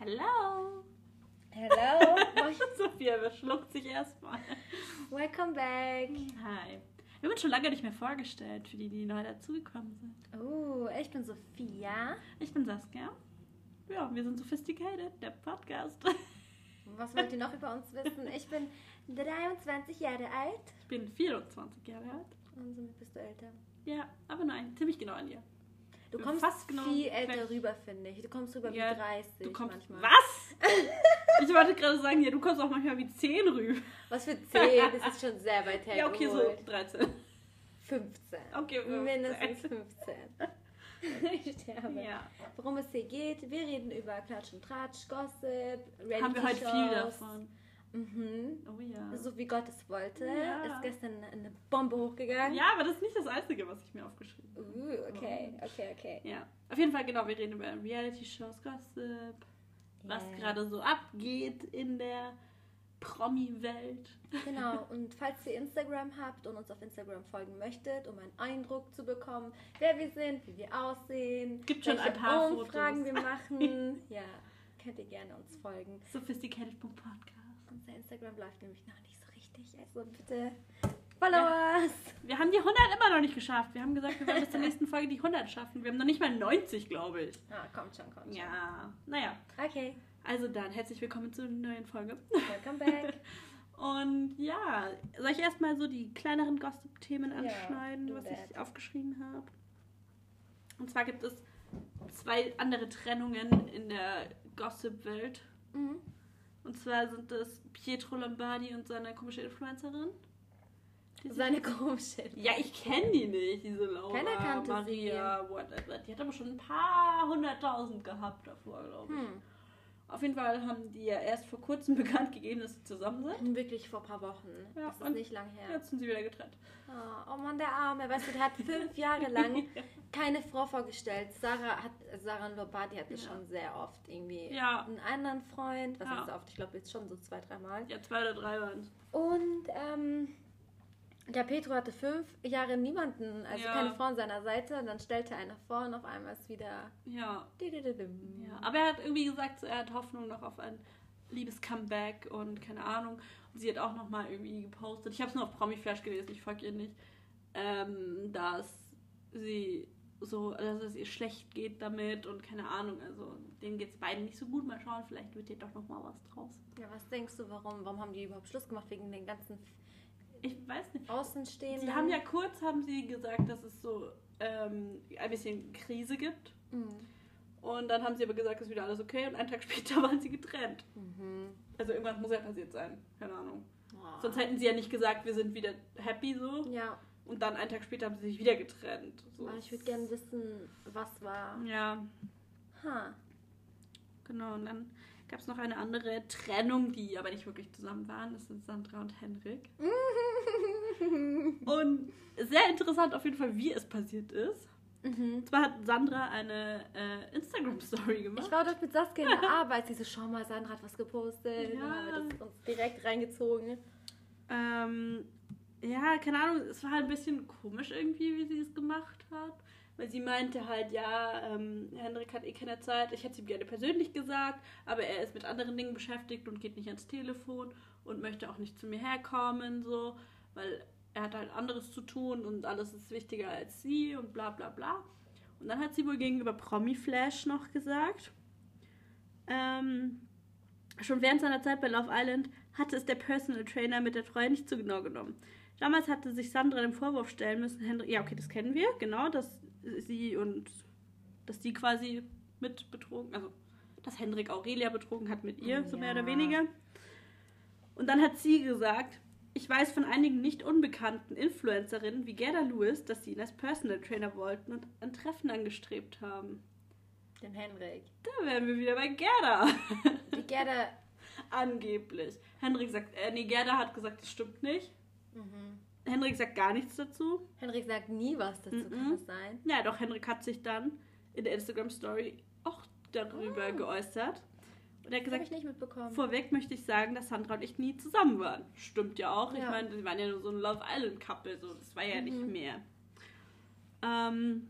Hallo. Hello. Sophia verschluckt sich erstmal. Welcome back. Hi. Wir haben uns schon lange nicht mehr vorgestellt, für die, die neu dazugekommen sind. Oh, ich bin Sophia. Ich bin Saskia. Ja, wir sind Sophisticated, der Podcast. Was wollt ihr noch über uns wissen? Ich bin 23 Jahre alt. Ich bin 24 Jahre alt. Und somit bist du älter. Ja, aber nein, ziemlich genau an dir. Du kommst fast genau viel älter rüber, finde ich. Du kommst rüber Ja, wie 30 Du kommst. manchmal. Was? ich wollte gerade sagen, ja, du kommst auch manchmal wie 10 rüber. Was für 10? Das ist schon sehr weit Ja, okay, so hergeholt. 13. 15. Okay, 15. Mindestens 15. ich sterbe. Ja. Worum es hier geht, wir reden über Klatsch und Tratsch, Gossip, Reality Haben wir heute viel davon. Mhm. Oh ja. So wie Gott es wollte, Ja. ist gestern eine Bombe hochgegangen. Ja, aber das ist nicht das Einzige, was ich mir aufgeschrieben habe. Uh, okay, okay, okay. Ja, auf jeden Fall, genau, wir reden über Reality-Shows, Gossip, was Yeah. gerade so abgeht in der Promi-Welt. Genau, und falls ihr Instagram habt und uns auf Instagram folgen möchtet, um einen Eindruck zu bekommen, wer wir sind, wie wir aussehen, Gibt schon ein paar Umfragen Fotos. wir machen, ja, könnt ihr gerne uns folgen. Sophisticated.podcast. Unser Instagram läuft nämlich noch nicht so richtig, also bitte Followers. Wir haben die 100 immer noch nicht geschafft. Wir haben gesagt, wir wollen bis zur nächsten Folge die 100 schaffen. Wir haben noch nicht mal 90, glaube ich. Ah, kommt schon, kommt schon. Ja, naja. Okay, Also dann, herzlich willkommen zu einer neuen Folge. welcome back. Und ja, soll ich erstmal so die kleineren Gossip-Themen Ja, anschneiden, do was that. ich aufgeschrieben habe? Und zwar gibt es zwei andere Trennungen in der Gossip-Welt. Mhm. Und zwar sind das Pietro Lombardi und seine komische Influencerin. Seine komische. ja, ich kenne die nicht, diese Laura, Keiner kannte Maria, whatever. Die hat aber schon ein paar hunderttausend gehabt davor, glaube ich. Hm. Auf jeden Fall haben die ja erst vor kurzem bekannt gegeben, dass sie zusammen sind. Wirklich vor ein paar Wochen. Ja, das ist nicht lang her. Jetzt sind sie wieder getrennt. Oh, oh Mann, der Arme. Weißt du, der hat fünf Jahre lang keine Frau vorgestellt. Sarah hat Sarah Lombardi hatte Ja. schon sehr oft irgendwie Ja. einen anderen Freund. Was Ja. heißt so oft? Ich glaube jetzt schon so zwei, dreimal. Ja, zwei oder drei waren es. Und ähm, der Petro hatte fünf Jahre niemanden, also Ja. keine Frau an seiner Seite. Und dann stellte einer vor und auf einmal ist wieder. Ja. ja. Aber er hat irgendwie gesagt, so, er hat Hoffnung noch auf ein liebes Comeback und keine Ahnung. Und sie hat auch nochmal irgendwie gepostet. Ich habe es nur auf Promiflash gelesen, ich folge ihr nicht. Ähm, dass sie so, dass es ihr schlecht geht damit und keine Ahnung. Also denen geht es beiden nicht so gut. Mal schauen, vielleicht wird hier doch nochmal was draus. Ja, was denkst du, warum? Warum haben die überhaupt Schluss gemacht? Wegen den ganzen Ich weiß nicht. Außenstehenden? Sie haben ja kurz, haben sie gesagt, dass es so ähm, ein bisschen Krise gibt. Mhm. Und dann haben sie aber gesagt, es ist wieder alles okay. Und einen Tag später waren sie getrennt. Mhm. Also irgendwas muss ja passiert sein. Keine Ahnung. Oh. Sonst hätten sie ja nicht gesagt, wir sind wieder happy so. Ja, Und dann einen Tag später haben sie sich wieder getrennt. So. aber ich würde gerne wissen, was war. Ja, Ha. genau. Und dann gab es noch eine andere Trennung, die aber nicht wirklich zusammen waren. Das sind Sandra und Henrik. Und sehr interessant auf jeden Fall, wie es passiert ist. Mhm. Zwar hat Sandra eine äh, Instagram-Story gemacht. Ich war dort mit Saskia in der Arbeit. Sie so, schau mal, Sandra hat was gepostet. Ja. Haben wir das uns direkt reingezogen. Ähm, ja, keine Ahnung, es war halt ein bisschen komisch irgendwie, wie sie es gemacht hat. Weil sie meinte halt, ja, ähm, Hendrik hat eh keine Zeit. Ich hätte es ihm gerne persönlich gesagt, aber er ist mit anderen Dingen beschäftigt und geht nicht ans Telefon und möchte auch nicht zu mir herkommen, so, weil er hat halt anderes zu tun und alles ist wichtiger als sie und bla bla bla. Und dann hat sie wohl gegenüber Promiflash noch gesagt, ähm, schon während seiner Zeit bei Love Island hatte es der Personal Trainer mit der Treue nicht so genau genommen. Damals hatte sich Sandra dem Vorwurf stellen müssen, Hendrik, ja, okay, das kennen wir, genau, dass sie und dass die quasi mit betrogen, also dass Hendrik Aurelia betrogen hat mit ihr, so mehr oder Ja. weniger. Und dann hat sie gesagt, ich weiß von einigen nicht unbekannten Influencerinnen wie Gerda Lewis, dass sie ihn als Personal Trainer wollten und ein Treffen angestrebt haben. Den Henrik. Da wären wir wieder bei Gerda. Die Gerda. Angeblich. Hendrik sagt, äh, nee, Gerda hat gesagt, das stimmt nicht. Mhm. Hendrik sagt gar nichts dazu. Henrik sagt nie was dazu, Mhm. kann das sein? Ja, doch, Hendrik hat sich dann in der Instagram-Story auch darüber Ah. geäußert. Und er hat gesagt, ich nicht vorweg möchte ich sagen, dass Sandra und ich nie zusammen waren. Stimmt ja auch. Ich Ja. meine, sie waren ja nur so ein Love Island-Couple, so, das war ja nicht Mhm. mehr. Ähm,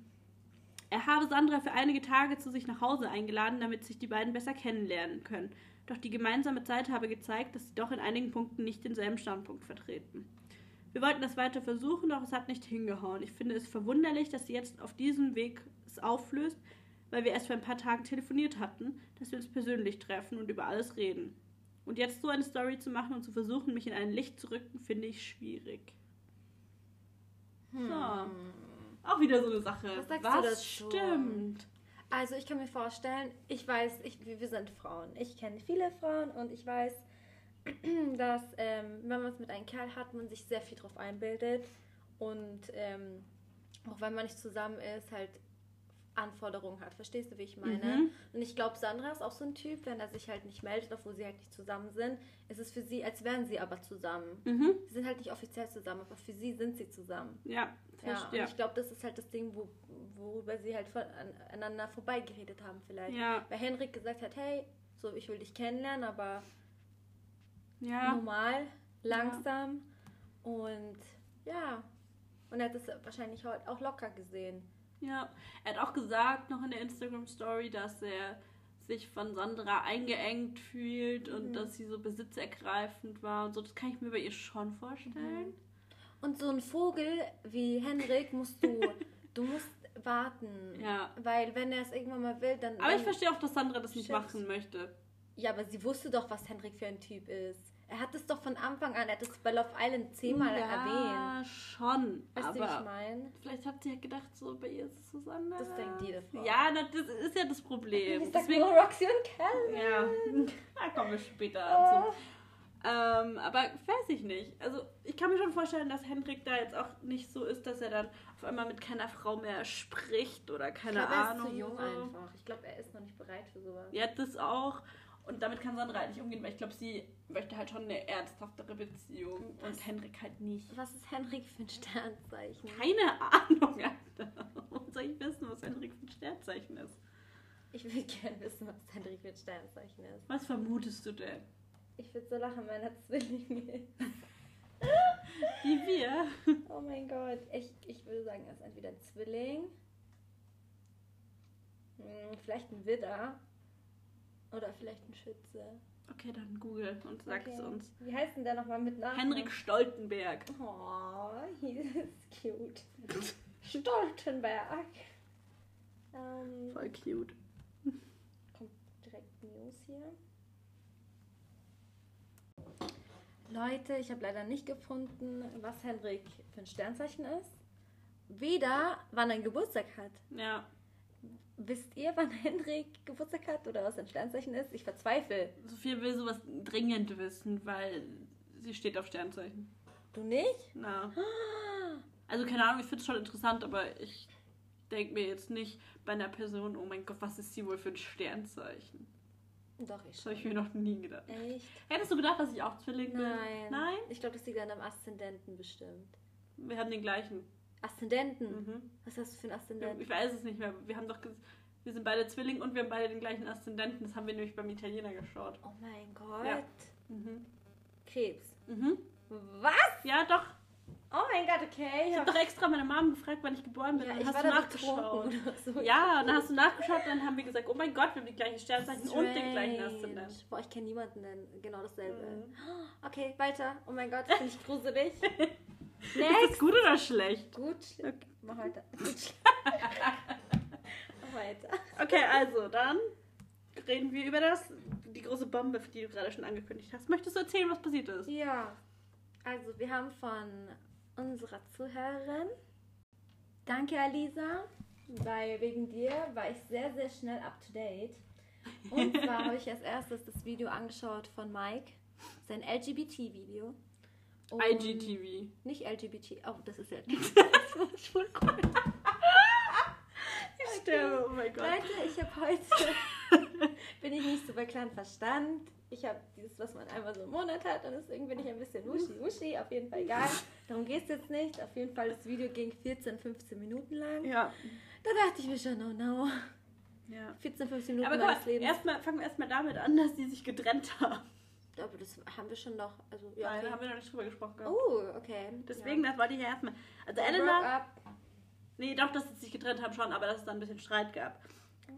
Er habe Sandra für einige Tage zu sich nach Hause eingeladen, damit sich die beiden besser kennenlernen können. Doch die gemeinsame Zeit habe gezeigt, dass sie doch in einigen Punkten nicht denselben Standpunkt vertreten. Wir wollten das weiter versuchen, doch es hat nicht hingehauen. Ich finde es verwunderlich, dass sie jetzt auf diesem Weg es auflöst, weil wir erst vor ein paar Tagen telefoniert hatten, dass wir uns persönlich treffen und über alles reden. Und jetzt so eine Story zu machen und zu versuchen, mich in ein Licht zu rücken, finde ich schwierig. Hm. So. Auch wieder so eine Sache. Was sagst Was du dazu? stimmt? Also ich kann mir vorstellen, ich weiß, ich, wir sind Frauen. Ich kenne viele Frauen und ich weiß, dass ähm, wenn man es mit einem Kerl hat, man sich sehr viel drauf einbildet und ähm, auch wenn man nicht zusammen ist, halt Anforderungen hat. Verstehst du, wie ich meine? Mhm. Und ich glaube, Sandra ist auch so ein Typ, wenn er sich halt nicht meldet, obwohl sie halt nicht zusammen sind, ist es für sie, als wären sie aber zusammen. Mhm. Sie sind halt nicht offiziell zusammen, aber für sie sind sie zusammen. Ja, Ja, und ich glaube, das ist halt das Ding, wo, worüber sie halt aneinander vorbeigeredet haben vielleicht. Ja, Weil Henrik gesagt hat, hey, so ich will dich kennenlernen, aber ja. normal, langsam und ja. Und er hat es wahrscheinlich heute auch locker gesehen. Ja, er hat auch gesagt noch in der Instagram-Story, dass er sich von Sandra eingeengt fühlt und Mhm. dass sie so besitzergreifend war und so. Das kann ich mir bei ihr schon vorstellen. Und so ein Vogel wie Henrik musst du, du musst warten. Ja. Weil wenn er es irgendwann mal will, dann. Aber ich verstehe auch, dass Sandra das nicht Shit. machen möchte. Ja, aber sie wusste doch, was Henrik für ein Typ ist. Er hat es doch von Anfang an, er hat es bei Love Island zehnmal erwähnt. ja, schon. Weißt du, wie ich aber meine? vielleicht hat sie ja gedacht, so bei ihr ist es Susanne. Das denkt jede Frau. Ja, das ist ja das Problem. Ich Deswegen, nur Roxy und Calvin. ja, da kommen wir später Oh. dazu. Ähm, aber weiß ich nicht. Also ich kann mir schon vorstellen, dass Hendrik da jetzt auch nicht so ist, dass er dann auf einmal mit keiner Frau mehr spricht oder Ich keine glaube, er ist Ahnung. zu jung so. einfach. Ich glaube, er ist noch nicht bereit für sowas. Ja, das auch. Und damit kann Sandra halt nicht umgehen, weil ich glaube, sie möchte halt schon eine ernsthaftere Beziehung und Hendrik halt nicht. Was ist Henrik für ein Sternzeichen? Keine Ahnung, Alter. Warum soll ich wissen, was Hendrik für ein Sternzeichen ist? Ich würde gerne wissen, was Henrik für ein Sternzeichen ist. Was vermutest du denn? Ich würde so lachen, wenn er Zwilling ist. Wie wir? Oh mein Gott. Ich, ich würde sagen, er ist entweder ein Zwilling, hm, vielleicht ein Widder oder vielleicht ein Schütze. Okay, dann google und sag es Okay. uns. Wie heißt denn der nochmal mit Namen? Henrik Stoltenberg. Oh, he ist cute. Stoltenberg. Ähm, Voll cute. kommt direkt News hier. Leute, ich habe leider nicht gefunden, was Henrik für ein Sternzeichen ist. Weder, wann er Geburtstag hat. Ja, Wisst ihr, wann Henrik Geburtstag hat oder was sein Sternzeichen ist? Ich verzweifle. Sophia will sowas dringend wissen, weil sie steht auf Sternzeichen. Du nicht? Na. Also keine Ahnung, ich finde es schon interessant, aber ich denke mir jetzt nicht bei einer Person, oh mein Gott, was ist sie wohl für ein Sternzeichen? Doch, ich Das habe ich mir noch nie gedacht. Echt? Hättest du gedacht, dass ich auch Zwilling bin? Nein. Nein? Ich glaube, das liegt an einem Aszendenten bestimmt. Wir haben den gleichen. Aszendenten? Mhm. Was hast du für einen Aszendenten? Ich weiß es nicht mehr. Wir haben doch wir sind beide Zwilling und wir haben beide den gleichen Aszendenten. Das haben wir nämlich beim Italiener geschaut. Oh mein Gott. Ja. Mhm. Krebs. Mhm. Was? Ja, doch. Oh mein Gott, okay. Ich habe doch extra meine Mom gefragt, wann ich geboren bin. ja, dann ich hast war du nachgeschaut. so. Ja, dann hast du nachgeschaut, dann haben wir gesagt, oh mein Gott, wir haben die gleichen Sternzeichen und den gleichen. Aszendent. Boah, ich kenne niemanden, der genau dasselbe. Mhm. Okay, weiter. Oh mein Gott, finde ich gruselig. Ist Next. das gut oder schlecht? Gut. Okay. Mach weiter. Gut. Mach weiter. Okay, also dann reden wir über das, die große Bombe, die du gerade schon angekündigt hast. Möchtest du erzählen, was passiert ist? Ja, also wir haben von unserer Zuhörerin, danke Alisa, weil wegen dir war ich sehr, sehr schnell up to date. Und zwar habe ich als erstes das Video angeschaut von Mike, sein LGBT-Video. Und- IGTV. Nicht LGBT, oh, das ist ja Schwul Ich sterbe, oh mein Gott. Leute, ich habe heute, bin ich nicht so bei kleinen Verstand. Ich habe dieses, was man einmal so im Monat hat und deswegen bin ich ein bisschen wuschi wuschi, auf jeden Fall egal. Darum geht es jetzt nicht. Auf jeden Fall, das Video ging 14, 15 Minuten lang. Ja. Da dachte ich mir schon, oh no. ja. 14, 15 Minuten Aber meines mal, Lebens. erstmal, fangen wir erstmal damit an, dass die sich getrennt haben. Aber das haben wir schon noch. Also, ja, Nein, da okay. haben wir noch nicht drüber gesprochen. gehabt. Oh, okay. Deswegen, das wollte ich ja erstmal. Also ja. Elena. Nee, doch, dass sie sich getrennt haben schon, aber dass es dann ein bisschen Streit gab.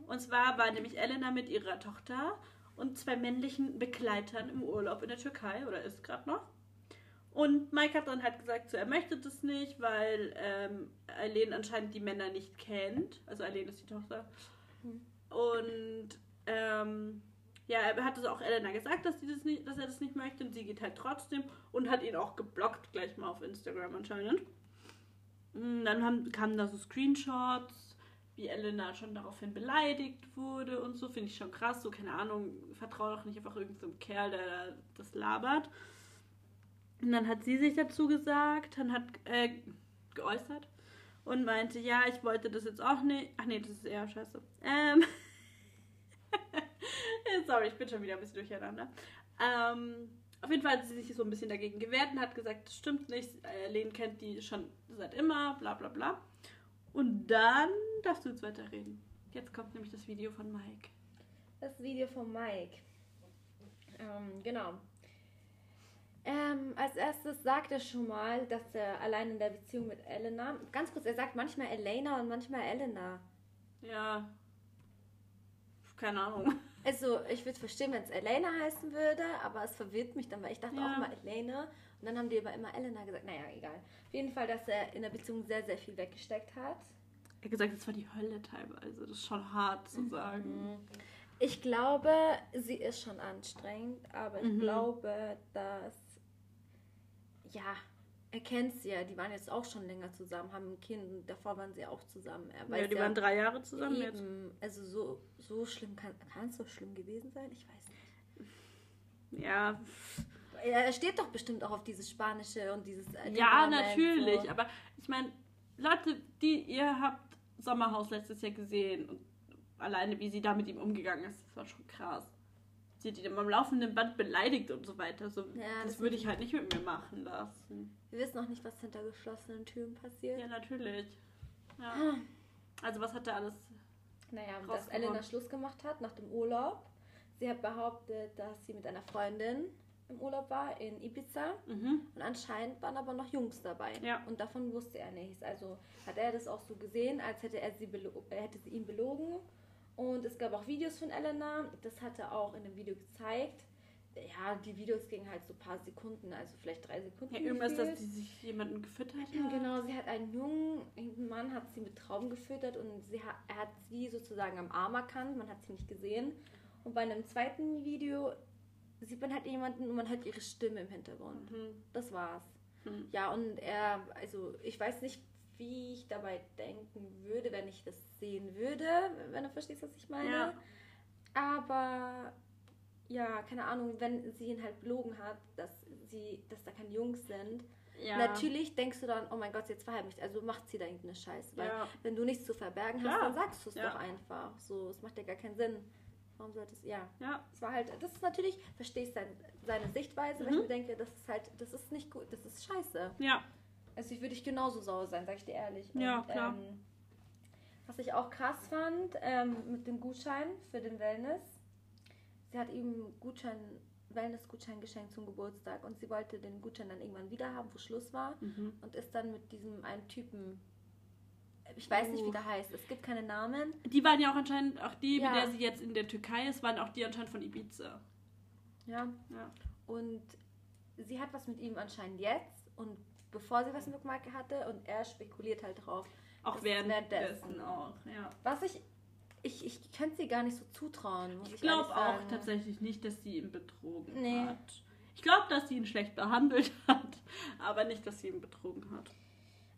Und zwar war nämlich Elena mit ihrer Tochter und zwei männlichen Begleitern im Urlaub in der Türkei oder ist gerade noch. Und Mike hat dann halt gesagt, so, er möchte das nicht, weil ähm, Eileen anscheinend die Männer nicht kennt. Also Eileen ist die Tochter. Hm. Und ähm, ja, er hat es auch Elena gesagt, dass, das nicht, dass er das nicht möchte. Und sie geht halt trotzdem und hat ihn auch geblockt, gleich mal auf Instagram anscheinend. Mm, Dann haben, kamen da so Screenshots, wie Elena schon daraufhin beleidigt wurde und so. Finde ich schon krass. So, keine Ahnung, vertraue doch nicht einfach irgendeinem Kerl, der da das labert. Und dann hat sie sich dazu gesagt, dann hat äh, geäußert und meinte, ja, ich wollte das jetzt auch nicht. Ach nee, das ist eher scheiße. Ähm. Sorry, ich bin schon wieder ein bisschen durcheinander. Ähm, auf jeden Fall hat sie sich so ein bisschen dagegen gewehrt und hat gesagt, das stimmt nicht. Äh, Lehn kennt die schon seit immer, bla bla bla. Und dann darfst du jetzt weiterreden. Jetzt kommt nämlich das Video von Mike. Das Video von Mike. Ähm, genau. Ähm, als erstes sagt er schon mal, dass er allein in der Beziehung mit Elena. Ganz kurz, er sagt manchmal Elena und manchmal Elena. Ja. Keine Ahnung. Also, ich würde verstehen, wenn es Elena heißen würde, aber es verwirrt mich dann, weil ich dachte Ja. auch immer Elena. Und dann haben die aber immer Elena gesagt. Naja, egal. Auf jeden Fall, dass er in der Beziehung sehr, sehr viel weggesteckt hat. Er hat gesagt, das war die Hölle teilweise. Das ist schon hart zu sagen. Ich glaube, sie ist schon anstrengend, aber ich Mhm. glaube, dass. Ja, er kennt sie ja. Die waren jetzt auch schon länger zusammen, haben ein Kind. und Davor waren sie auch zusammen. Er Ja, die waren drei Jahre zusammen jetzt. eben, Also, so, so schlimm kann es so schlimm gewesen sein? Ich weiß nicht. Ja, Er steht doch bestimmt auch auf dieses Spanische und dieses. äh, Ja, natürlich. So. Aber ich meine, Leute, die ihr habt Sommerhaus letztes Jahr gesehen und alleine wie sie da mit ihm umgegangen ist, das war schon krass. Sie hat ihn am laufenden Band beleidigt und so weiter. So, Ja, das, das würde ich halt nicht mit mir machen lassen. Wir wissen noch nicht, was hinter geschlossenen Türen passiert. Ja, natürlich. Ja. Ah. Also was hat er alles? Naja, dass. Elena Schluss gemacht hat nach dem Urlaub. Sie hat behauptet, dass sie mit einer Freundin im Urlaub war in Ibiza. Mhm. Und anscheinend waren aber noch Jungs dabei. Ja. Und davon wusste er nichts. Also hat er das auch so gesehen, als hätte er sie, belo er hätte sie ihn belogen. Und es gab auch Videos von Elena. Das hat er auch in dem Video gezeigt. Ja, die Videos gingen halt so ein paar Sekunden, also vielleicht drei Sekunden. Ja, irgendwas, dass die sich jemanden gefüttert hat. Genau, sie hat einen Jungen, Mann hat sie mit Trauben gefüttert und sie hat, er hat sie sozusagen am Arm erkannt, man hat sie nicht gesehen. Und bei einem zweiten Video sieht man halt jemanden und man hört ihre Stimme im Hintergrund. Mhm. Das war's. Mhm. Ja, und er, also ich weiß nicht, wie ich dabei denken würde, wenn ich das sehen würde, wenn du verstehst, was ich meine. Ja. Aber ja, keine Ahnung, wenn sie ihn halt belogen hat, dass sie, dass da keine Jungs sind. Ja. Natürlich denkst du dann, oh mein Gott, sie hat verheimlicht, also macht sie da irgendeine Scheiße. Weil Ja. wenn du nichts zu verbergen hast, dann sagst du es doch einfach. So, es macht ja gar keinen Sinn. Warum sollte es, ja. Ja. Es war halt, das ist natürlich, verstehst sein, seine Sichtweise, weil Mhm. ich mir denke, das ist halt, das ist nicht gut, das ist scheiße. Ja. Also ich würde ich genauso sauer sein, sag ich dir ehrlich. Ja, klar. Ähm, was ich auch krass fand, ähm, mit dem Gutschein für den Wellness. Sie hat ihm Gutschein, Wellness-Gutschein geschenkt zum Geburtstag und sie wollte den Gutschein dann irgendwann wieder haben, wo Schluss war. Mhm. Und ist dann mit diesem einen Typen, ich weiß nicht, wie Oh. der heißt, es gibt keine Namen. Die waren ja auch anscheinend, auch die, Ja. mit der sie jetzt in der Türkei ist, waren auch die anscheinend von Ibiza. Ja. Ja. Und sie hat was mit ihm anscheinend jetzt und bevor sie was mit Marke hatte und er spekuliert halt drauf. Auch währenddessen auch, ja. Was ich, ich, ich könnte sie gar nicht so zutrauen, muss ich, Ich glaube auch tatsächlich nicht, dass sie ihn betrogen Nee. hat. Ich glaube, dass sie ihn schlecht behandelt hat, aber nicht, dass sie ihn betrogen hat.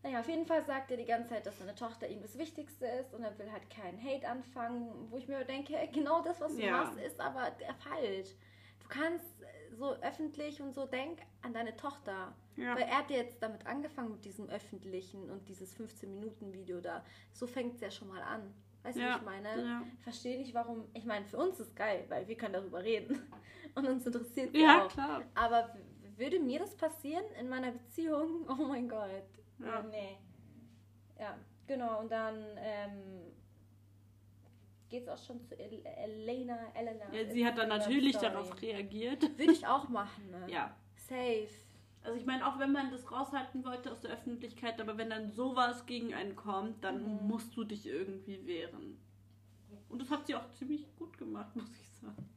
Naja, auf jeden Fall sagt er die ganze Zeit, dass seine Tochter ihm das Wichtigste ist und er will halt keinen Hate anfangen, wo ich mir denke, genau das, was du Ja. machst, ist aber falsch. Du kannst so öffentlich und so denk an deine Tochter. Ja. Weil er hat ja jetzt damit angefangen mit diesem öffentlichen und dieses 15-Minuten-Video da. So fängt es ja schon mal an. Weißt du, Ja, wie ich meine? ja. Ich verstehe nicht, warum. Ich meine, für uns ist geil, weil wir können darüber reden. Und uns interessiert Ja, auch. klar. Aber würde mir das passieren in meiner Beziehung? Oh mein Gott. Ja. Nee. Ja, genau. Und dann ähm, geht es auch schon zu El Elena. Elena. Ja, sie hat dann natürlich Story. darauf reagiert. Würde ich auch machen. Ne? Ja. Safe. Also ich meine, auch wenn man das raushalten wollte aus der Öffentlichkeit, aber wenn dann sowas gegen einen kommt, dann Mhm. musst du dich irgendwie wehren. Und das hat sie auch ziemlich gut gemacht, muss ich sagen.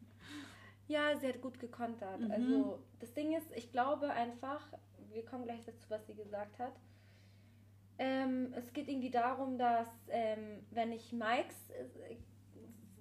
Ja, sie hat gut gekontert. Mhm. Also das Ding ist, ich glaube einfach, wir kommen gleich dazu, was sie gesagt hat. Ähm, es geht irgendwie darum, dass ähm, wenn ich Mikes äh,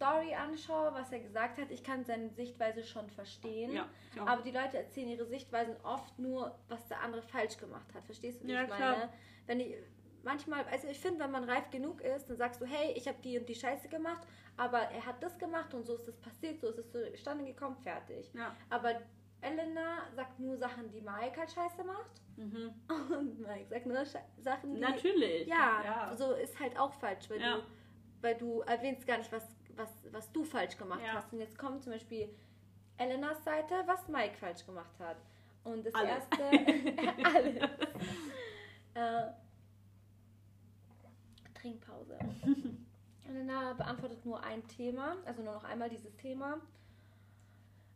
Story anschaue, was er gesagt hat, ich kann seine Sichtweise schon verstehen. Ja. Aber die Leute erzählen ihre Sichtweisen oft nur, was der andere falsch gemacht hat. Verstehst du, wie Ja, ich meine? klar. Wenn ich manchmal, also ich finde, wenn man reif genug ist, dann sagst du, hey, ich habe die und die Scheiße gemacht, aber er hat das gemacht und so ist es passiert, so ist es zustande gekommen, fertig. ja. Aber Elena sagt nur Sachen, die Mike halt scheiße macht. Mhm. Und Mike sagt nur Sche Sachen, die. Natürlich. Ja, ja. so ist halt auch falsch, weil, Ja. du, weil du erwähnst gar nicht, was, was, was du falsch gemacht Ja. hast. Und jetzt kommt zum Beispiel Elenas Seite, was Mike falsch gemacht hat. Und das Alles. erste. alles. äh, Trinkpause. Elena beantwortet nur ein Thema, also nur noch einmal dieses Thema.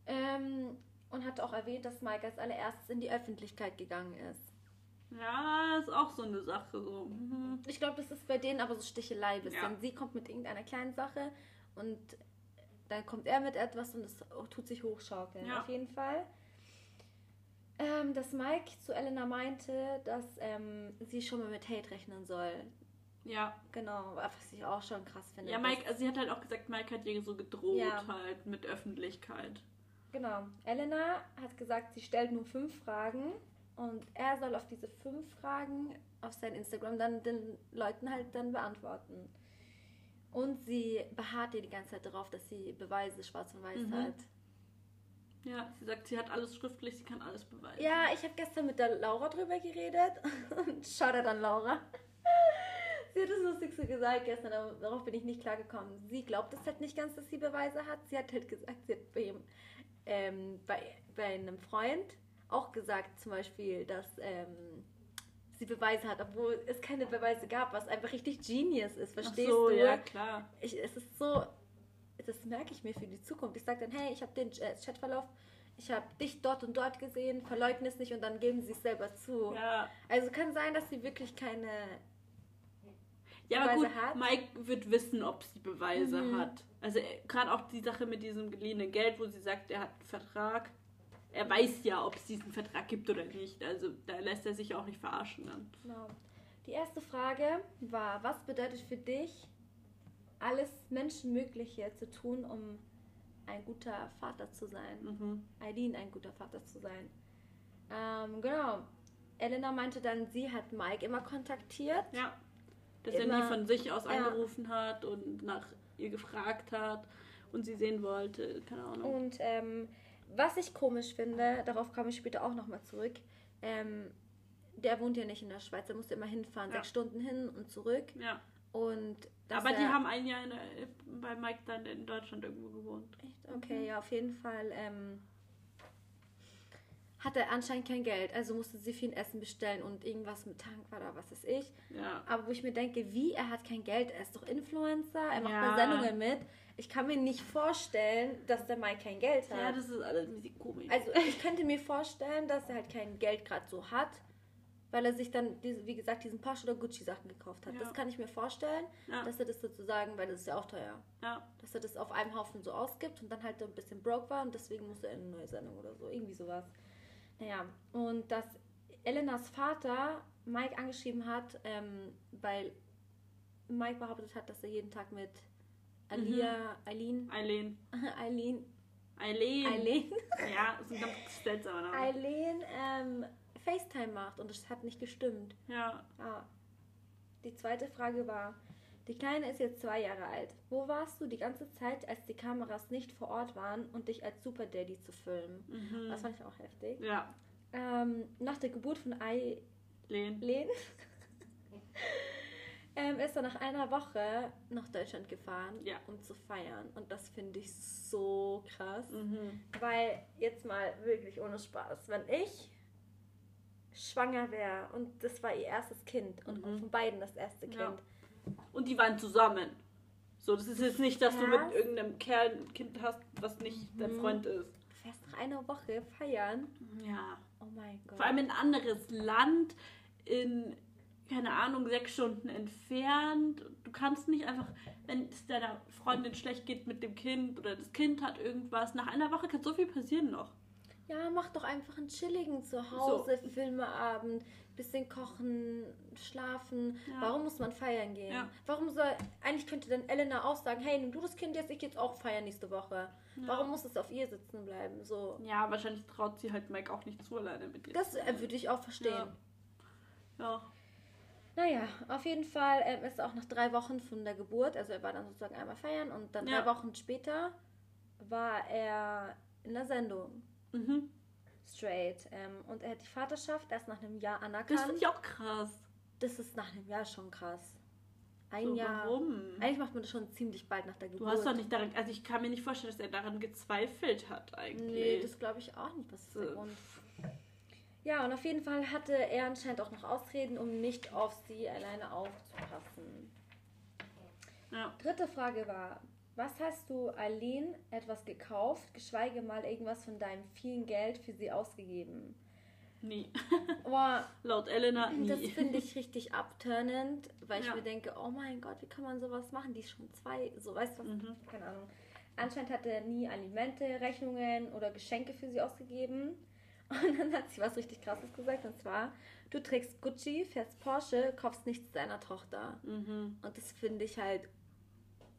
Ähm, und hat auch erwähnt, dass Mike als allererstes in die Öffentlichkeit gegangen ist. Ja, ist auch so eine Sache so. Mhm. Ich glaube, das ist bei denen aber so Stichelei bisschen. Ja. Sie kommt mit irgendeiner kleinen Sache und dann kommt er mit etwas und es tut sich hochschaukeln. Ja. Auf jeden Fall. Ähm, dass Mike zu Elena meinte, dass ähm, sie schon mal mit Hate rechnen soll. Ja. Genau, was ich auch schon krass finde. Ja, Mike, also sie hat halt auch gesagt, Mike hat ihr so gedroht Ja. halt mit Öffentlichkeit. Genau. Elena hat gesagt, sie stellt nur fünf Fragen und er soll auf diese fünf Fragen auf sein Instagram dann den Leuten halt dann beantworten. Und sie beharrt ihr die ganze Zeit darauf, dass sie Beweise schwarz und weiß Mhm. hat. Ja, sie sagt, sie hat alles schriftlich, sie kann alles beweisen. Ja, ich habe gestern mit der Laura drüber geredet und Shoutout an Laura. Sie hat das Lustigste gesagt gestern, aber darauf bin ich nicht klar gekommen. Sie glaubt es halt nicht ganz, dass sie Beweise hat. Sie hat halt gesagt, sie hat bei, ihrem, ähm, bei, bei einem Freund auch gesagt, zum Beispiel, dass ähm, sie Beweise hat, obwohl es keine Beweise gab, was einfach richtig Genius ist. Verstehst so, du? ja, klar. ich, es ist so, das merke ich mir für die Zukunft. Ich sage dann, hey, ich habe den äh, Chatverlauf, ich habe dich dort und dort gesehen, verleugnen es nicht und dann geben sie es selber zu. Ja, Also kann sein, dass sie wirklich keine. ja aber gut, Beweise hat. Mike wird wissen, ob sie Beweise Mhm. hat. Also äh, gerade auch die Sache mit diesem geliehenen Geld, wo sie sagt, er hat einen Vertrag. Er weiß ja, ob es diesen Vertrag gibt oder nicht. Also da lässt er sich auch nicht verarschen dann. Genau. Die erste Frage war, was bedeutet für dich, alles Menschenmögliche zu tun, um ein guter Vater zu sein? Mhm. Eileen ein guter Vater zu sein. Ähm, genau. Elena meinte dann, sie hat Mike immer kontaktiert. Ja. Dass er Immer- nie von sich aus ja. angerufen hat und nach ihr gefragt hat und sie sehen wollte. Keine Ahnung. Und ähm, was ich komisch finde, darauf komme ich später auch nochmal zurück, ähm, der wohnt ja nicht in der Schweiz, er musste immer hinfahren, Ja. sechs Stunden hin und zurück. Ja. Und Aber die haben ein Jahr in der, bei Mike dann in Deutschland irgendwo gewohnt. Echt? Okay, Mhm. ja, auf jeden Fall ähm, hat er anscheinend kein Geld, also musste sie viel Essen bestellen und irgendwas mit Tank war da, was weiß ich. Ja. Aber wo ich mir denke, wie, er hat kein Geld, er ist doch Influencer, er macht Ja. Sendungen mit. Ich kann mir nicht vorstellen, dass der Mike kein Geld hat. Ja, das ist alles ein bisschen komisch. Also ich könnte mir vorstellen, dass er halt kein Geld gerade so hat, weil er sich dann, diese, wie gesagt, diesen Porsche oder Gucci Sachen gekauft hat. Ja. Das kann ich mir vorstellen, ja, dass er das sozusagen, weil das ist ja auch teuer, ja. dass er das auf einem Haufen so ausgibt und dann halt so ein bisschen broke war und deswegen musste er in eine neue Sendung oder so, irgendwie sowas. Naja, und dass Elenas Vater Mike angeschrieben hat, ähm, weil Mike behauptet hat, dass er jeden Tag mit Alia, Eileen, Eileen. Eileen, Eileen. Eileen, Ja, ist ein ganz seltsamer Name. Eileen ähm, FaceTime macht und es hat nicht gestimmt. Ja. Ah. Die zweite Frage war, die Kleine ist jetzt zwei Jahre alt. Wo warst du die ganze Zeit, als die Kameras nicht vor Ort waren und dich als Super Daddy zu filmen? Mhm. Das fand ich auch heftig. Ja. Ähm, nach der Geburt von Eileen Leen. ähm, ist er nach einer Woche nach Deutschland gefahren, Ja. um zu feiern. Und das finde ich so krass. Mhm. Weil, jetzt mal wirklich ohne Spaß, wenn ich schwanger wäre und das war ihr erstes Kind und Mhm. von beiden das erste Kind. Ja. Und die waren zusammen. So, das ist jetzt nicht, dass du mit irgendeinem Kerl ein Kind hast, was nicht dein Mhm. Freund ist. fährst nach einer Woche feiern. Ja. Oh mein Gott. Vor allem in ein anderes Land, in, keine Ahnung, sechs Stunden entfernt. Du kannst nicht einfach, wenn es deiner Freundin schlecht geht mit dem Kind oder das Kind hat irgendwas, nach einer Woche kann so viel passieren noch. Ja, mach doch einfach einen chilligen Zuhause, Filmeabend, bisschen kochen, schlafen. Ja. Warum muss man feiern gehen? Ja. Warum soll, eigentlich könnte dann Elena auch sagen, hey, nimm du das Kind jetzt, ich gehe jetzt auch feiern nächste Woche. Warum muss es auf ihr sitzen bleiben? So. Ja, wahrscheinlich traut sie halt Mike auch nicht zu alleine mit dir. Das äh, würde ich auch verstehen. Ja. Ja. Naja, auf jeden Fall ähm, ist er auch nach drei Wochen von der Geburt, also er war dann sozusagen einmal feiern und dann Ja. drei Wochen später war er in der Sendung. Mhm. Straight. Ähm, und er hat die Vaterschaft erst nach einem Jahr Das anerkannt. finde ich auch krass. Das ist nach einem Jahr schon krass. Ein So, Jahr. Warum? Eigentlich macht man das schon ziemlich bald nach der Du Geburt. hast doch nicht daran, also ich kann mir nicht vorstellen, dass er daran gezweifelt hat eigentlich. Nee, das glaube ich auch nicht. Was ist der So. Grund? Ja, und auf jeden Fall hatte er anscheinend auch noch Ausreden, um nicht auf sie alleine aufzupassen. ja. Dritte Frage war, was hast du Eileen etwas gekauft, geschweige mal irgendwas von deinem vielen Geld für sie ausgegeben? Nie. Boah, Laut Elena nie. das finde ich richtig abturnend, weil ich Ja. mir denke, oh mein Gott, wie kann man sowas machen? Die ist schon zwei, so weißt du was, Mhm. keine Ahnung. Anscheinend hat er nie Alimente, Rechnungen oder Geschenke für sie ausgegeben. Und dann hat sie was richtig krasses gesagt, und zwar, du trägst Gucci, fährst Porsche, kaufst nichts deiner Tochter. Mhm. Und das finde ich halt,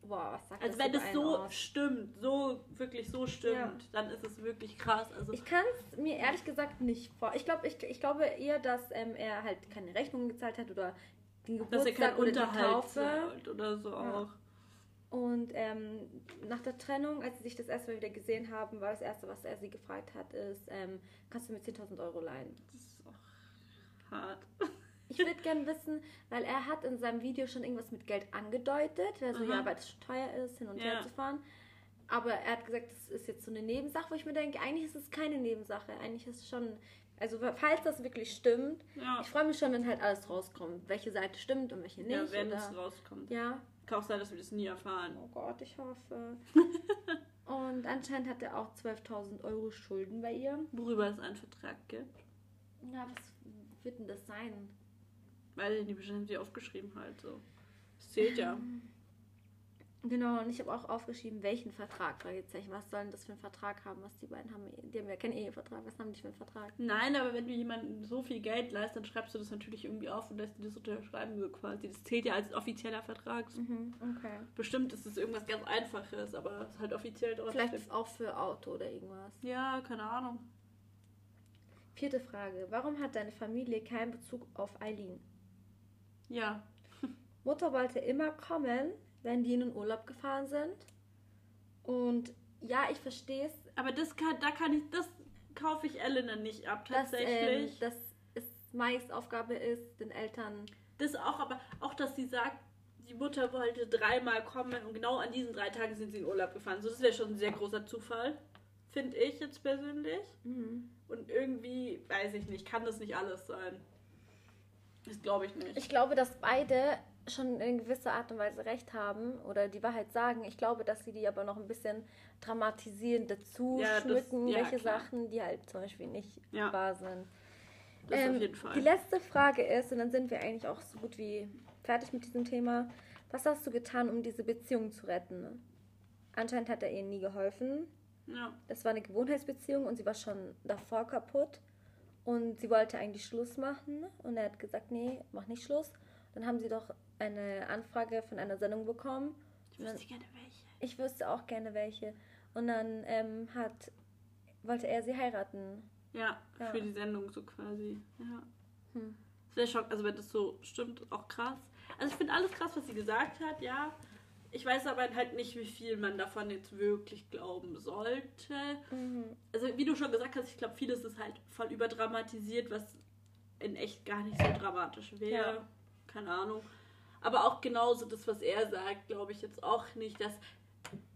boah, was sagt Also das wenn es so aus? stimmt, so wirklich so stimmt, Ja. dann ist es wirklich krass. Also Ich kann es mir ehrlich gesagt nicht vor. Ich glaube, ich, ich glaube eher, dass ähm, er halt keine Rechnungen gezahlt hat oder den dass er Geburtstag keinen oder die Unterhalt zahlt oder so Ja. auch. Und ähm, nach der Trennung, als sie sich das erste Mal wieder gesehen haben, war das erste, was er sie gefragt hat, ist, ähm, kannst du mir 10.000 Euro leihen? Das ist auch hart. Ich würde gerne wissen, weil er hat in seinem Video schon irgendwas mit Geld angedeutet, also Mhm. ja, weil es schon teuer ist, hin und her Ja. zu fahren. Aber er hat gesagt, das ist jetzt so eine Nebensache, wo ich mir denke, eigentlich ist es keine Nebensache. Eigentlich ist es schon, also falls das wirklich stimmt, Ja, ich freue mich schon, wenn halt alles rauskommt, welche Seite stimmt und welche nicht. ja wenn es oder, rauskommt. ja, Kann auch sein, dass wir das nie erfahren. oh Gott, ich hoffe. und anscheinend hat er auch 12.000 Euro Schulden bei ihr. Worüber es einen Vertrag gibt. Ja, was wird denn das sein? Weiß ich nicht, bestimmt haben sie aufgeschrieben halt so. Das zählt ja. Genau, und ich habe auch aufgeschrieben, welchen Vertrag, Fragezeichen. Was sollen das für einen Vertrag haben, was die beiden haben? Die haben ja keinen Ehevertrag. Was haben die für einen Vertrag? Nein, aber wenn du jemandem so viel Geld leist, dann schreibst du das natürlich irgendwie auf und lässt dir das unterschreiben, so quasi. Das zählt ja als offizieller Vertrag. Mhm, okay. Bestimmt ist es irgendwas ganz Einfaches, aber es ist halt offiziell trotzdem. Vielleicht auch für Auto oder irgendwas. Ja, keine Ahnung. Vierte Frage. Warum hat deine Familie keinen Bezug auf Eileen? Ja. Mutter wollte immer kommen, wenn die in den Urlaub gefahren sind. Und ja, ich verstehe es, Aber das kann, da kann ich, das kaufe ich Elena nicht ab, dass, ähm, tatsächlich. dass es Mikes Aufgabe ist, den Eltern. das auch, aber auch, dass sie sagt, die Mutter wollte dreimal kommen und genau an diesen drei Tagen sind sie in Urlaub gefahren. So, das wäre schon ein sehr großer Zufall, finde ich jetzt persönlich. Mhm. Und irgendwie, weiß ich nicht, kann das nicht alles sein. Das glaube ich nicht. Ich glaube, dass beide schon in gewisser Art und Weise recht haben oder die Wahrheit sagen. Ich glaube, dass sie die aber noch ein bisschen dramatisieren, dazu Ja, das- schmücken, ja, welche klar. Sachen, die halt zum Beispiel nicht Ja. wahr sind. das Ähm, auf jeden Fall. Die letzte Frage ist, und dann sind wir eigentlich auch so gut wie fertig mit diesem Thema. Was hast du getan, um diese Beziehung zu retten? Anscheinend hat er ihr nie geholfen. ja. Das war eine Gewohnheitsbeziehung und sie war schon davor kaputt. Und sie wollte eigentlich Schluss machen. Und er hat gesagt, nee, mach nicht Schluss. Dann haben sie doch eine Anfrage von einer Sendung bekommen. Ich wüsste gerne welche. Ich wüsste auch gerne welche. Und dann ähm, hat, wollte er sie heiraten. Ja, Ja. für die Sendung so quasi. Ja. Hm. Sehr schock, also wenn das so stimmt, auch krass. Also ich finde alles krass, was sie gesagt hat, ja. Ich weiß aber halt nicht, wie viel man davon jetzt wirklich glauben sollte. Mhm. Also wie du schon gesagt hast, ich glaube, vieles ist halt voll überdramatisiert, was in echt gar nicht so dramatisch wäre. Ja. Keine Ahnung. Aber auch genauso das, was er sagt, glaube ich jetzt auch nicht, dass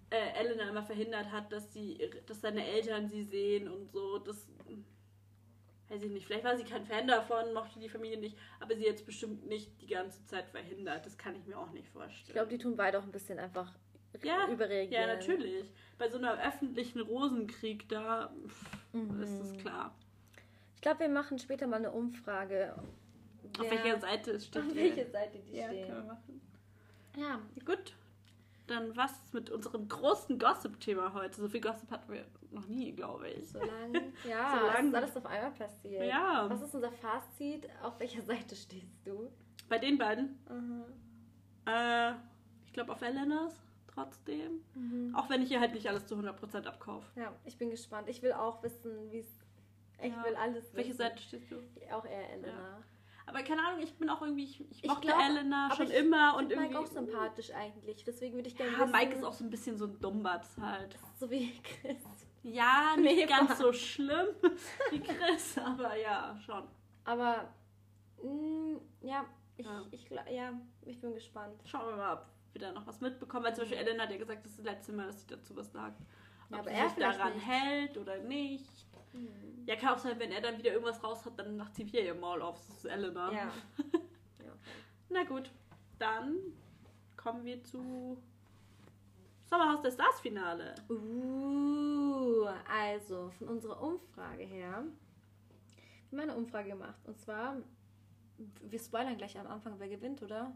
äh, Elena immer verhindert hat, dass sie, dass seine Eltern sie sehen und so. Das weiß ich nicht. Vielleicht war sie kein Fan davon, mochte die Familie nicht, aber sie jetzt bestimmt nicht die ganze Zeit verhindert. Das kann ich mir auch nicht vorstellen. Ich glaube, die tun beide auch ein bisschen einfach Ja, überreagieren. Ja, natürlich. Bei so einem öffentlichen Rosenkrieg, da pff, Mhm. ist es klar. Ich glaube, wir machen später mal eine Umfrage. Auf welcher Seite es steht. Auf welche Seite die ja, können wir stehen. machen. Ja. Gut. Dann was mit unserem großen Gossip-Thema heute? So viel Gossip hatten wir noch nie, glaube ich. Solange, ja, Solange- es ist alles auf einmal passiert. Ja. Was ist unser Fazit? Auf welcher Seite stehst du? Bei den beiden, Mhm. äh, ich glaube auf Elenas trotzdem. Mhm. Auch wenn ich ihr halt nicht alles zu 100% abkaufe. Ja, ich bin gespannt. Ich will auch wissen, wie es. Ich Ja. will alles wissen. Welche Seite stehst du? Auch eher Elena. Aber keine Ahnung, ich bin auch irgendwie, ich, ich Ich mochte glaub, Elena schon ich immer und irgendwie. Mike auch sympathisch eigentlich. Deswegen würde ich gerne Ja, wissen. Mike ist auch so ein bisschen so ein Dummbatz halt. so wie Chris. Ja, nicht Nee, ganz war- so schlimm wie Chris, aber ja, schon. Aber mh, ja, ich, Ja. Ich, ja, ich bin gespannt. Schauen wir mal, ob wir da noch was mitbekommen. Weil zum Beispiel Elena hat ja gesagt, das ist das letzte Mal, dass sie dazu was sagt. Ja, Ob aber sie er sich daran nicht. hält oder nicht. Mhm. Ja, kann auch sein, wenn er dann wieder irgendwas raus hat, dann macht sie wieder ihr Maul auf. Das ist Elena. Ja. ja. Na gut, dann kommen wir zu Sommerhaus der Stars Finale. Uh, also von unserer Umfrage her. Wir haben eine Umfrage gemacht. Und zwar, wir spoilern gleich am Anfang, wer gewinnt, oder?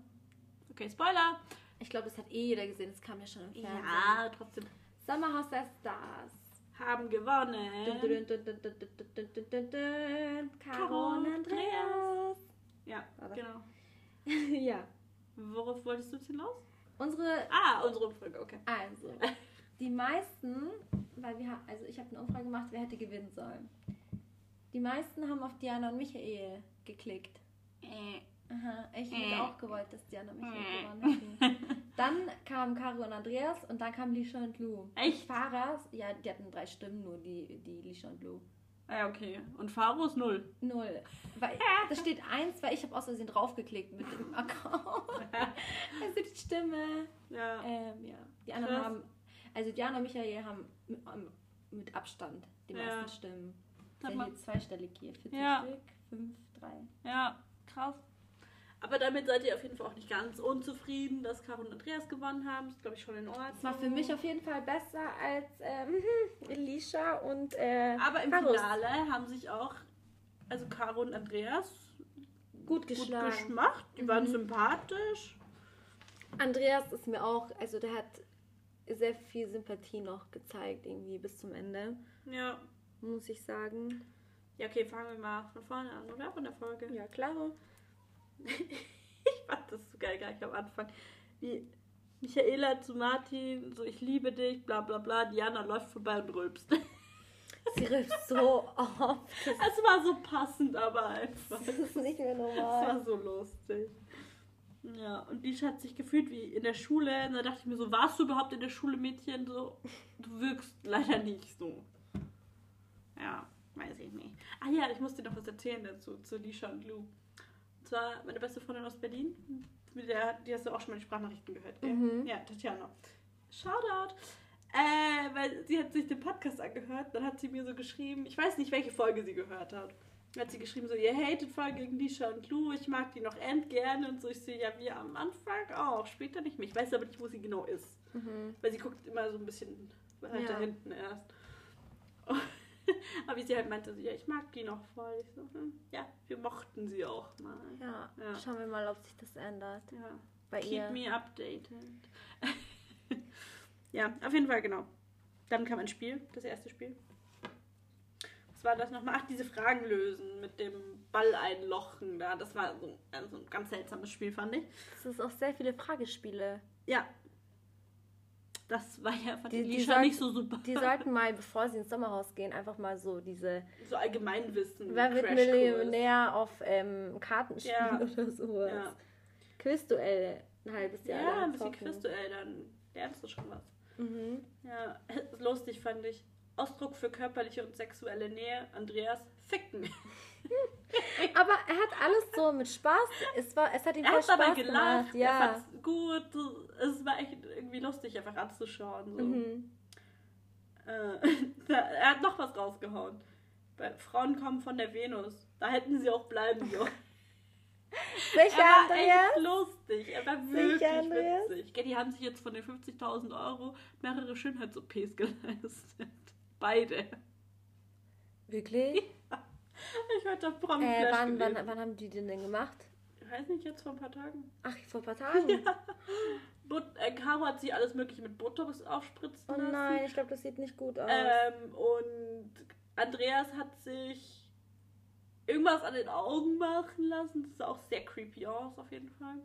Okay, Spoiler. Ich glaube, das hat eh jeder gesehen. Das kam ja schon im Fernsehen. Ja, trotzdem Sommerhaus der Stars haben gewonnen. Caro und Andreas. Ja, Warte. genau. ja. Worauf wolltest du jetzt hinaus? Unsere. Ah, unsere Umfrage, okay. Also, die meisten, weil wir, also ich habe eine Umfrage gemacht, wer hätte gewinnen sollen. Die meisten haben auf Diana und Michael geklickt. Äh. Aha, ich Äh. hätte auch gewollt, dass Diana und Michael Äh. gewonnen hätten. Dann kamen Caro und Andreas und dann kamen Lisha und Lou. Echt? Faras, ja, die hatten drei Stimmen nur, die, die Lisha und Lou. Ah, ja, okay. Und Faro ist null. Null. Weil, da steht eins, weil ich habe aus Versehen draufgeklickt mit dem Account. also die Stimme. Ja. Ähm, ja. Die anderen Krass. haben, also Diana und Michael haben mit, Abstand die Ja. meisten Stimmen. Hat man- hier zweistellig hier. 40 Ja. Stück, 5, 3. Ja, krass. Aber damit seid ihr auf jeden Fall auch nicht ganz unzufrieden, dass Caro und Andreas gewonnen haben. Das ist, glaube ich, schon in Ordnung. Das war für mich auf jeden Fall besser als ähm, Elisha und äh, Aber im Carus. Finale haben sich auch, also Caro und Andreas, gut gut geschlagen. gemacht. Die waren Mhm. sympathisch. Andreas ist mir auch, also der hat sehr viel Sympathie noch gezeigt, irgendwie bis zum Ende, Ja. muss ich sagen. Ja, okay, fangen wir mal von vorne an, oder? Von der Folge. Ja, klar. Ich fand das so geil gleich am Anfang. Wie Michaela zu Martin, so ich liebe dich, bla bla bla. Diana läuft vorbei und rülpst. Sie rülpst so oft. Es war so passend, aber einfach. Das ist nicht mehr Es normal. war so lustig. Ja, und die hat sich gefühlt wie in der Schule. Und da dachte ich mir so, warst du überhaupt in der Schule, Mädchen? So, du wirkst leider nicht so. Ja, weiß ich nicht. Ah ja, ich muss dir noch was erzählen dazu, zu Lisha und Lou. Und zwar meine beste Freundin aus Berlin. Mit der, die hast du auch schon mal die Sprachnachrichten gehört, gell? Mhm. Ja, Tatjana. Shoutout. Äh, weil sie hat sich den Podcast angehört, dann hat sie mir so geschrieben, ich weiß nicht, welche Folge sie gehört hat. Dann hat sie geschrieben, so, ihr hatet voll gegen Lisha und Lou, ich mag die noch end gerne und so. Ich sehe ja, wir am Anfang auch, später nicht mehr. Ich weiß aber nicht, wo sie genau ist. Mhm. Weil sie guckt immer so ein bisschen weiter Ja. hinten erst. aber wie sie halt meinte, ja, ich mag die noch voll. Ich so, hm, ja, wir mochten sie auch mal. Ja, Ja. schauen wir mal, ob sich das ändert. Ja. Bei Keep ihr. me updated. ja, auf jeden Fall, genau. Dann kam ein Spiel, das erste Spiel. Was war das nochmal? Ach, diese Fragen lösen mit dem Ball einlochen da. Das war so, äh, so ein ganz seltsames Spiel, fand ich. Es ist auch sehr viele Fragespiele. Ja. Das war ja fand Die- die, soll- nicht so super. Die sollten mal, bevor sie ins Sommerhaus gehen, einfach mal so diese so Allgemeinwissen. Wer wird. Millionär auf ähm, Kartenspiel Ja. oder sowas. Ja, Quizduell ein halbes Jahr ja ein bisschen zocken. Quizduell, dann lernst du schon was. Mhm. Ja, lustig fand ich. Ausdruck für körperliche und sexuelle Nähe, Andreas, ficken. Aber er hat alles so mit Spaß. Es, war, es hat ihm Er voll hat dabei Spaß gelacht, gemacht. er Ja. fand's gut. Es war echt irgendwie lustig, einfach anzuschauen. So. Mhm. Äh, er hat noch was rausgehauen. Frauen kommen von der Venus. Da hätten sie auch bleiben sollen. Sicher, er war echt lustig. Er war Sicher, wirklich Andreas? witzig. Gell, Die haben sich jetzt von den 50.000 Euro mehrere Schönheits-OPs geleistet. Beide. Wirklich? Ich hatte auf Äh, Promi-Flash wann, wann, wann haben die den denn gemacht? Ich weiß nicht, jetzt vor ein paar Tagen. Ach, vor ein paar Tagen. But äh, Caro hat sich alles mögliche mit Botox aufspritzen Oh lassen. nein, ich glaube, das sieht nicht gut aus. Ähm, und Andreas hat sich irgendwas an den Augen machen lassen. Das sah auch sehr creepy aus, auf jeden Fall.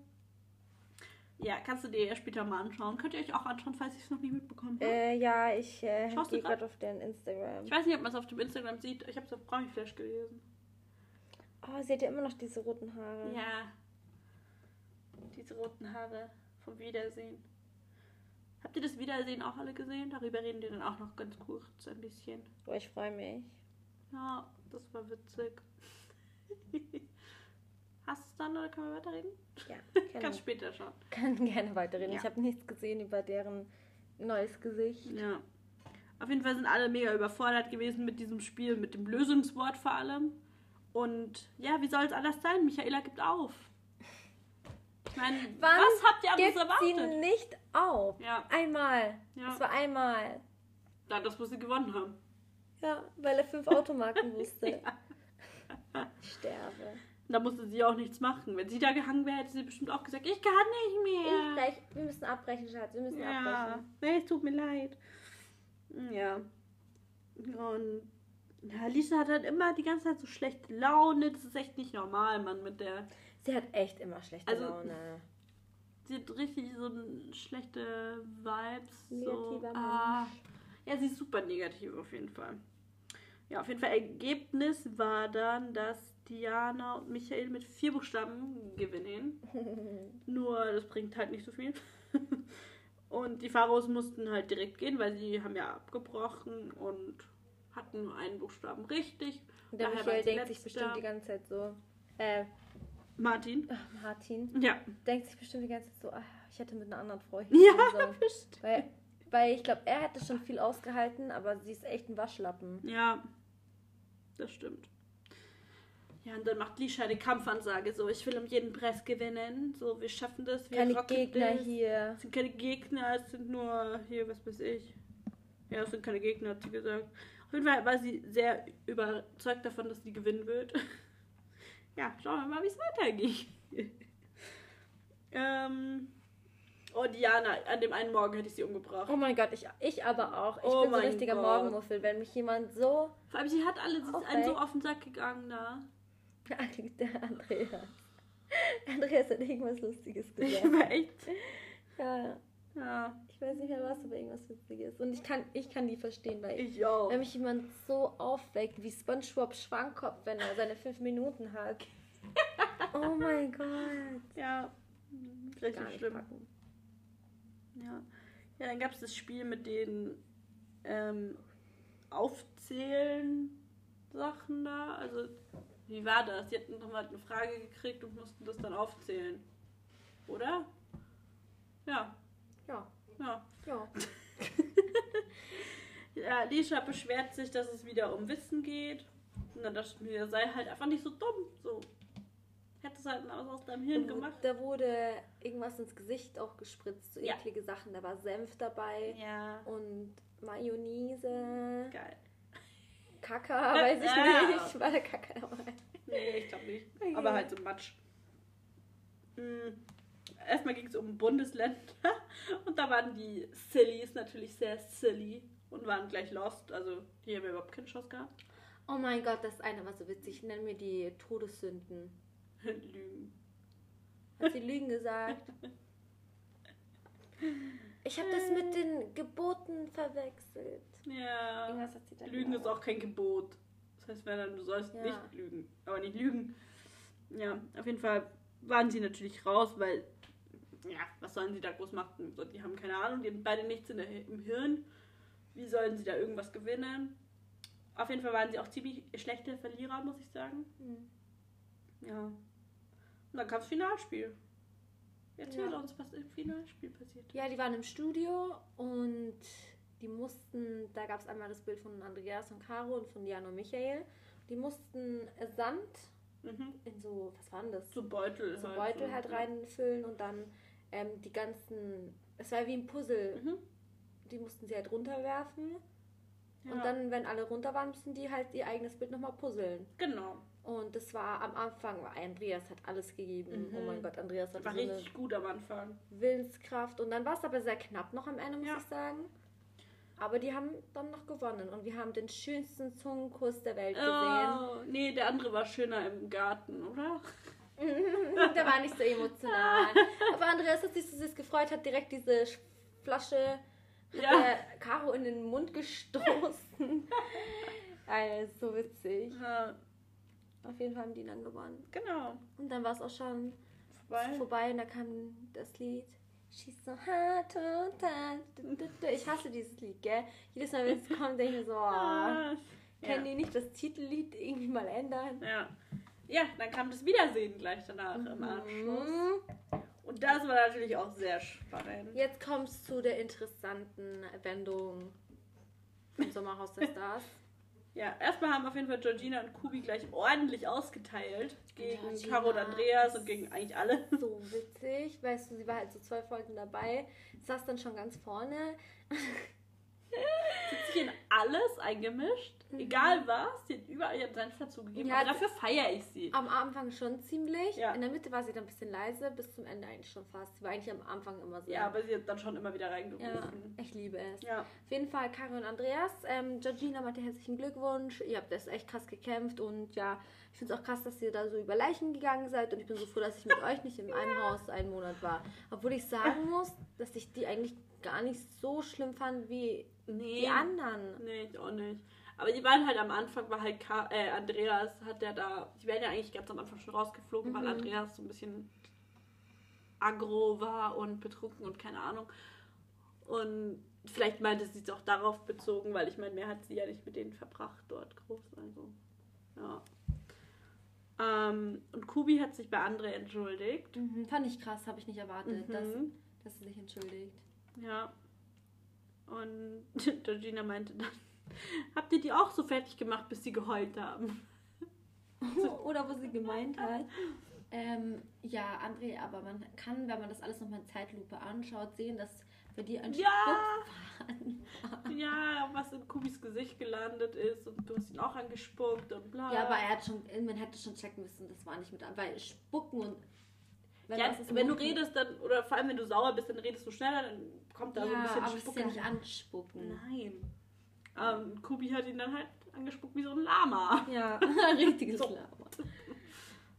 Ja, kannst du dir ja später mal anschauen. Könnt ihr euch auch anschauen, falls ich es noch nicht mitbekommen habe. Äh, ja, ich äh, gehe gerade auf den Instagram. Ich weiß nicht, ob man es auf dem Instagram sieht. Ich habe es auf Promi-Flash gelesen. Oh, sie hat ja immer noch diese roten Haare. Ja. Diese roten Haare vom Wiedersehen. Habt ihr das Wiedersehen auch alle gesehen? Darüber reden wir dann auch noch ganz kurz ein bisschen. Oh, ich freue mich. Ja, das war witzig. Hast du es dann oder können wir weiterreden? Ja, Ganz kann, später schon. kann gerne weiterreden. Ja. Ich habe nichts gesehen über deren neues Gesicht. Ja. Auf jeden Fall sind alle mega überfordert gewesen mit diesem Spiel, mit dem Lösungswort vor allem. Und ja, wie soll es anders sein? Michaela gibt auf. Ich meine, Wann was habt ihr Gibt anderes sie erwartet? nicht auf. Ja, Einmal. Ja. Das war einmal. ja, das, was sie gewonnen haben. Ja, weil er fünf Automarken wusste. Ich sterbe. Da musste sie auch nichts machen. Wenn sie da gehangen wäre, hätte sie bestimmt auch gesagt, ich kann nicht Ich mehr. gleich, wir müssen abbrechen, Schatz. Wir müssen Ja, abbrechen. nee, es tut mir leid. Ja. Und ja, Lisa hat halt immer die ganze Zeit so schlechte Laune. Das ist echt nicht normal, Mann, mit der. Sie hat echt immer schlechte Also- Laune. Sie hat richtig so schlechte Vibes. So. Negativer Ah, ja, sie ist super negativ auf jeden Fall. Ja, auf jeden Fall Ergebnis war dann, dass Diana und Michael mit vier Buchstaben gewinnen. Nur das bringt halt nicht so viel. Und die Pharaos mussten halt direkt gehen, weil sie haben ja abgebrochen und hatten nur einen Buchstaben richtig. Und der Daher Michael denkt sich bestimmt die ganze Zeit so. Äh, Martin. ach, Martin Ja. denkt sich bestimmt die ganze Zeit so, ach, ich hätte mit einer anderen Frau Ja, hingehen sollen. bestimmt. Weil, weil ich glaube, er hätte schon viel ausgehalten, aber sie ist echt ein Waschlappen. Ja, das stimmt. Ja, und dann macht Lisha eine Kampfansage, so, ich will um jeden Preis gewinnen, so, wir schaffen das, wir Keine Gegner das. hier. Es sind keine Gegner, es sind nur, hier, was weiß ich. Ja, es sind keine Gegner, hat sie gesagt. Auf jeden Fall war sie sehr überzeugt davon, dass sie gewinnen wird. ja, schauen wir mal, wie es weitergeht. ähm, oh, Diana, an dem einen Morgen hätte ich sie umgebracht. Oh mein Gott, ich, ich aber auch. Ich Oh bin so ein richtiger Gott. Morgenmuffel, wenn mich jemand so. Vor allem, sie hat alle, sie ist einen so auf den Sack gegangen da. Der Andreas. Andreas hat irgendwas Lustiges Ich gesagt. war echt. Ja, Ja, ich weiß nicht mehr was, aber irgendwas Witziges. Und ich kann, ich kann die verstehen, weil ich auch. wenn mich jemand so aufweckt wie SpongeBob Schwankopf, wenn er seine fünf Minuten hat. Oh mein Gott. Ja, richtig nicht schlimm. packen. Ja. ja, dann gab es das Spiel mit den ähm, Aufzählen Sachen da. Also, wie war das? Sie hatten nochmal eine Frage gekriegt und mussten das dann aufzählen. Oder? Ja, Ja, ja. ja. Ja, Lisha beschwert sich, dass es wieder um Wissen geht. Und dann dachte ich mir, sei halt einfach nicht so dumm. So. Hättest halt mal was aus deinem Hirn gemacht. Da wurde irgendwas ins Gesicht auch gespritzt, so Ja. eklige Sachen. Da war Senf dabei Ja. und Mayonnaise, Geil. Kaka, weiß ich Ja. nicht. War der Kaka dabei? Nee, ich glaube nicht. Okay. Aber halt so Matsch. Mm, Erstmal ging es um Bundesländer und da waren die Sillies natürlich sehr silly und waren gleich lost. Also die haben überhaupt keine Chance gehabt. Oh mein Gott, das eine war so witzig. Nenn mir die Todessünden. Lügen. Hat sie Lügen gesagt? Ich habe das mit den Geboten verwechselt. Ja. Irgendwas hat sie da Lügen ist auch kein Gebot. Das heißt, wenn dann, du sollst Ja. nicht lügen. Aber nicht lügen. Ja, auf jeden Fall waren sie natürlich raus, weil, ja, was sollen sie da groß machen? So, die haben keine Ahnung, die haben beide nichts in der, im Hirn. Wie sollen sie da irgendwas gewinnen? Auf jeden Fall waren sie auch ziemlich schlechte Verlierer, muss ich sagen. Hm. Ja. Und dann kam das Finalspiel. Erzähl Ja. uns, was im Finalspiel passiert. Ja, die waren im Studio und die mussten, da gab es einmal das Bild von Andreas und Caro und von Jan und Michael. Die mussten Sand Mhm. in so, was war denn das? So Beutel. So halt, Beutel so. halt reinfüllen und dann ähm, die ganzen, es war wie ein Puzzle, Mhm. die mussten sie halt runterwerfen. Ja. Und dann, wenn alle runter waren, müssen die halt ihr eigenes Bild nochmal puzzeln. Genau. Und das war am Anfang, Andreas hat alles gegeben. Mhm. Oh mein Gott, Andreas hat War so richtig gut am Anfang. Willenskraft. Und dann war es aber sehr knapp noch am Ende, muss Ja. ich sagen. Aber die haben dann noch gewonnen und wir haben den schönsten Zungenkuss der Welt gesehen. Oh, nee, der andere war schöner im Garten, oder? der war nicht so emotional. Aber Andreas hat sich so süß gefreut, hat direkt diese Sch- Flasche Ja. der Caro in den Mund gestoßen. Ist so witzig. Ja, Auf jeden Fall haben die dann gewonnen. genau. Und dann war es auch schon Vorbei. vorbei und da kam das Lied. She's so hard to touch. Ich hasse dieses Lied, gell? Jedes Mal, wenn es kommt, denke ich mir so, oh, Ah, können die nicht das Titellied irgendwie mal ändern? Ja. ja, dann kam das Wiedersehen gleich danach im Anschluss. Mhm. Und das war natürlich auch sehr spannend. Jetzt kommt es zu der interessanten Wendung vom Sommerhaus der Stars. Ja, erstmal haben auf jeden Fall Georgina und Kubi gleich ordentlich ausgeteilt. Gegen Georgina Caro und Andreas und gegen eigentlich alle. So witzig. Weißt du, sie war halt so zwei Folgen dabei, saß dann schon ganz vorne. Hat sich in alles eingemischt. Egal was. Sie hat überall ihren Senf dazugegeben. Mhm. Ja, aber dafür feiere ich sie. Am Anfang schon ziemlich. Ja. In der Mitte war sie dann ein bisschen leise, bis zum Ende eigentlich schon fast. Sie war eigentlich am Anfang immer so. Ja, aber sie hat dann schon immer wieder Ja, reingerufen. ich liebe es. Ja. Auf jeden Fall Caro und Andreas. Ähm, Georgina meinte herzlichen Glückwunsch. Ihr habt das echt krass gekämpft und ja, ich finde es auch krass, dass ihr da so über Leichen gegangen seid und ich bin so froh, dass ich mit euch nicht in einem Haus einen Monat war. Obwohl ich sagen muss, dass ich die eigentlich gar nicht so schlimm fand wie Nee. die anderen. Nee, ich auch nicht. Aber die waren halt am Anfang, war halt Ka äh, Andreas hat ja da, die werden ja eigentlich ganz am Anfang schon rausgeflogen, weil Mhm. Andreas so ein bisschen aggro war und betrunken und keine Ahnung. Und vielleicht meinte sie es auch darauf bezogen, weil ich meine, mehr hat sie ja nicht mit denen verbracht dort groß. Also, ja. Ähm, und Kubi hat sich bei Andre entschuldigt. Mhm, fand ich krass, habe ich nicht erwartet, dass, Mhm. dass sie sich entschuldigt. Ja. Und Georgina meinte dann, habt ihr die auch so fertig gemacht, bis sie geheult haben? Oder wo sie gemeint hat. Ähm, ja, André, aber man kann, wenn man das alles nochmal in Zeitlupe anschaut, sehen, dass bei dir ein Ja! Ja, was in Kubis Gesicht gelandet ist und du hast ihn auch angespuckt und bla. Ja, aber er hat schon, man hätte schon checken müssen, das war nicht mit an, weil Spucken und wenn, ja, wenn du redest dann, oder vor allem wenn du sauer bist, dann redest du schneller, dann kommt da ja, so ein bisschen aber es ist Spucke. ja nicht anspucken. Nein. Ähm, Kubi hat ihn dann halt angespuckt wie so ein Lama. Ja, richtiges So. Lama.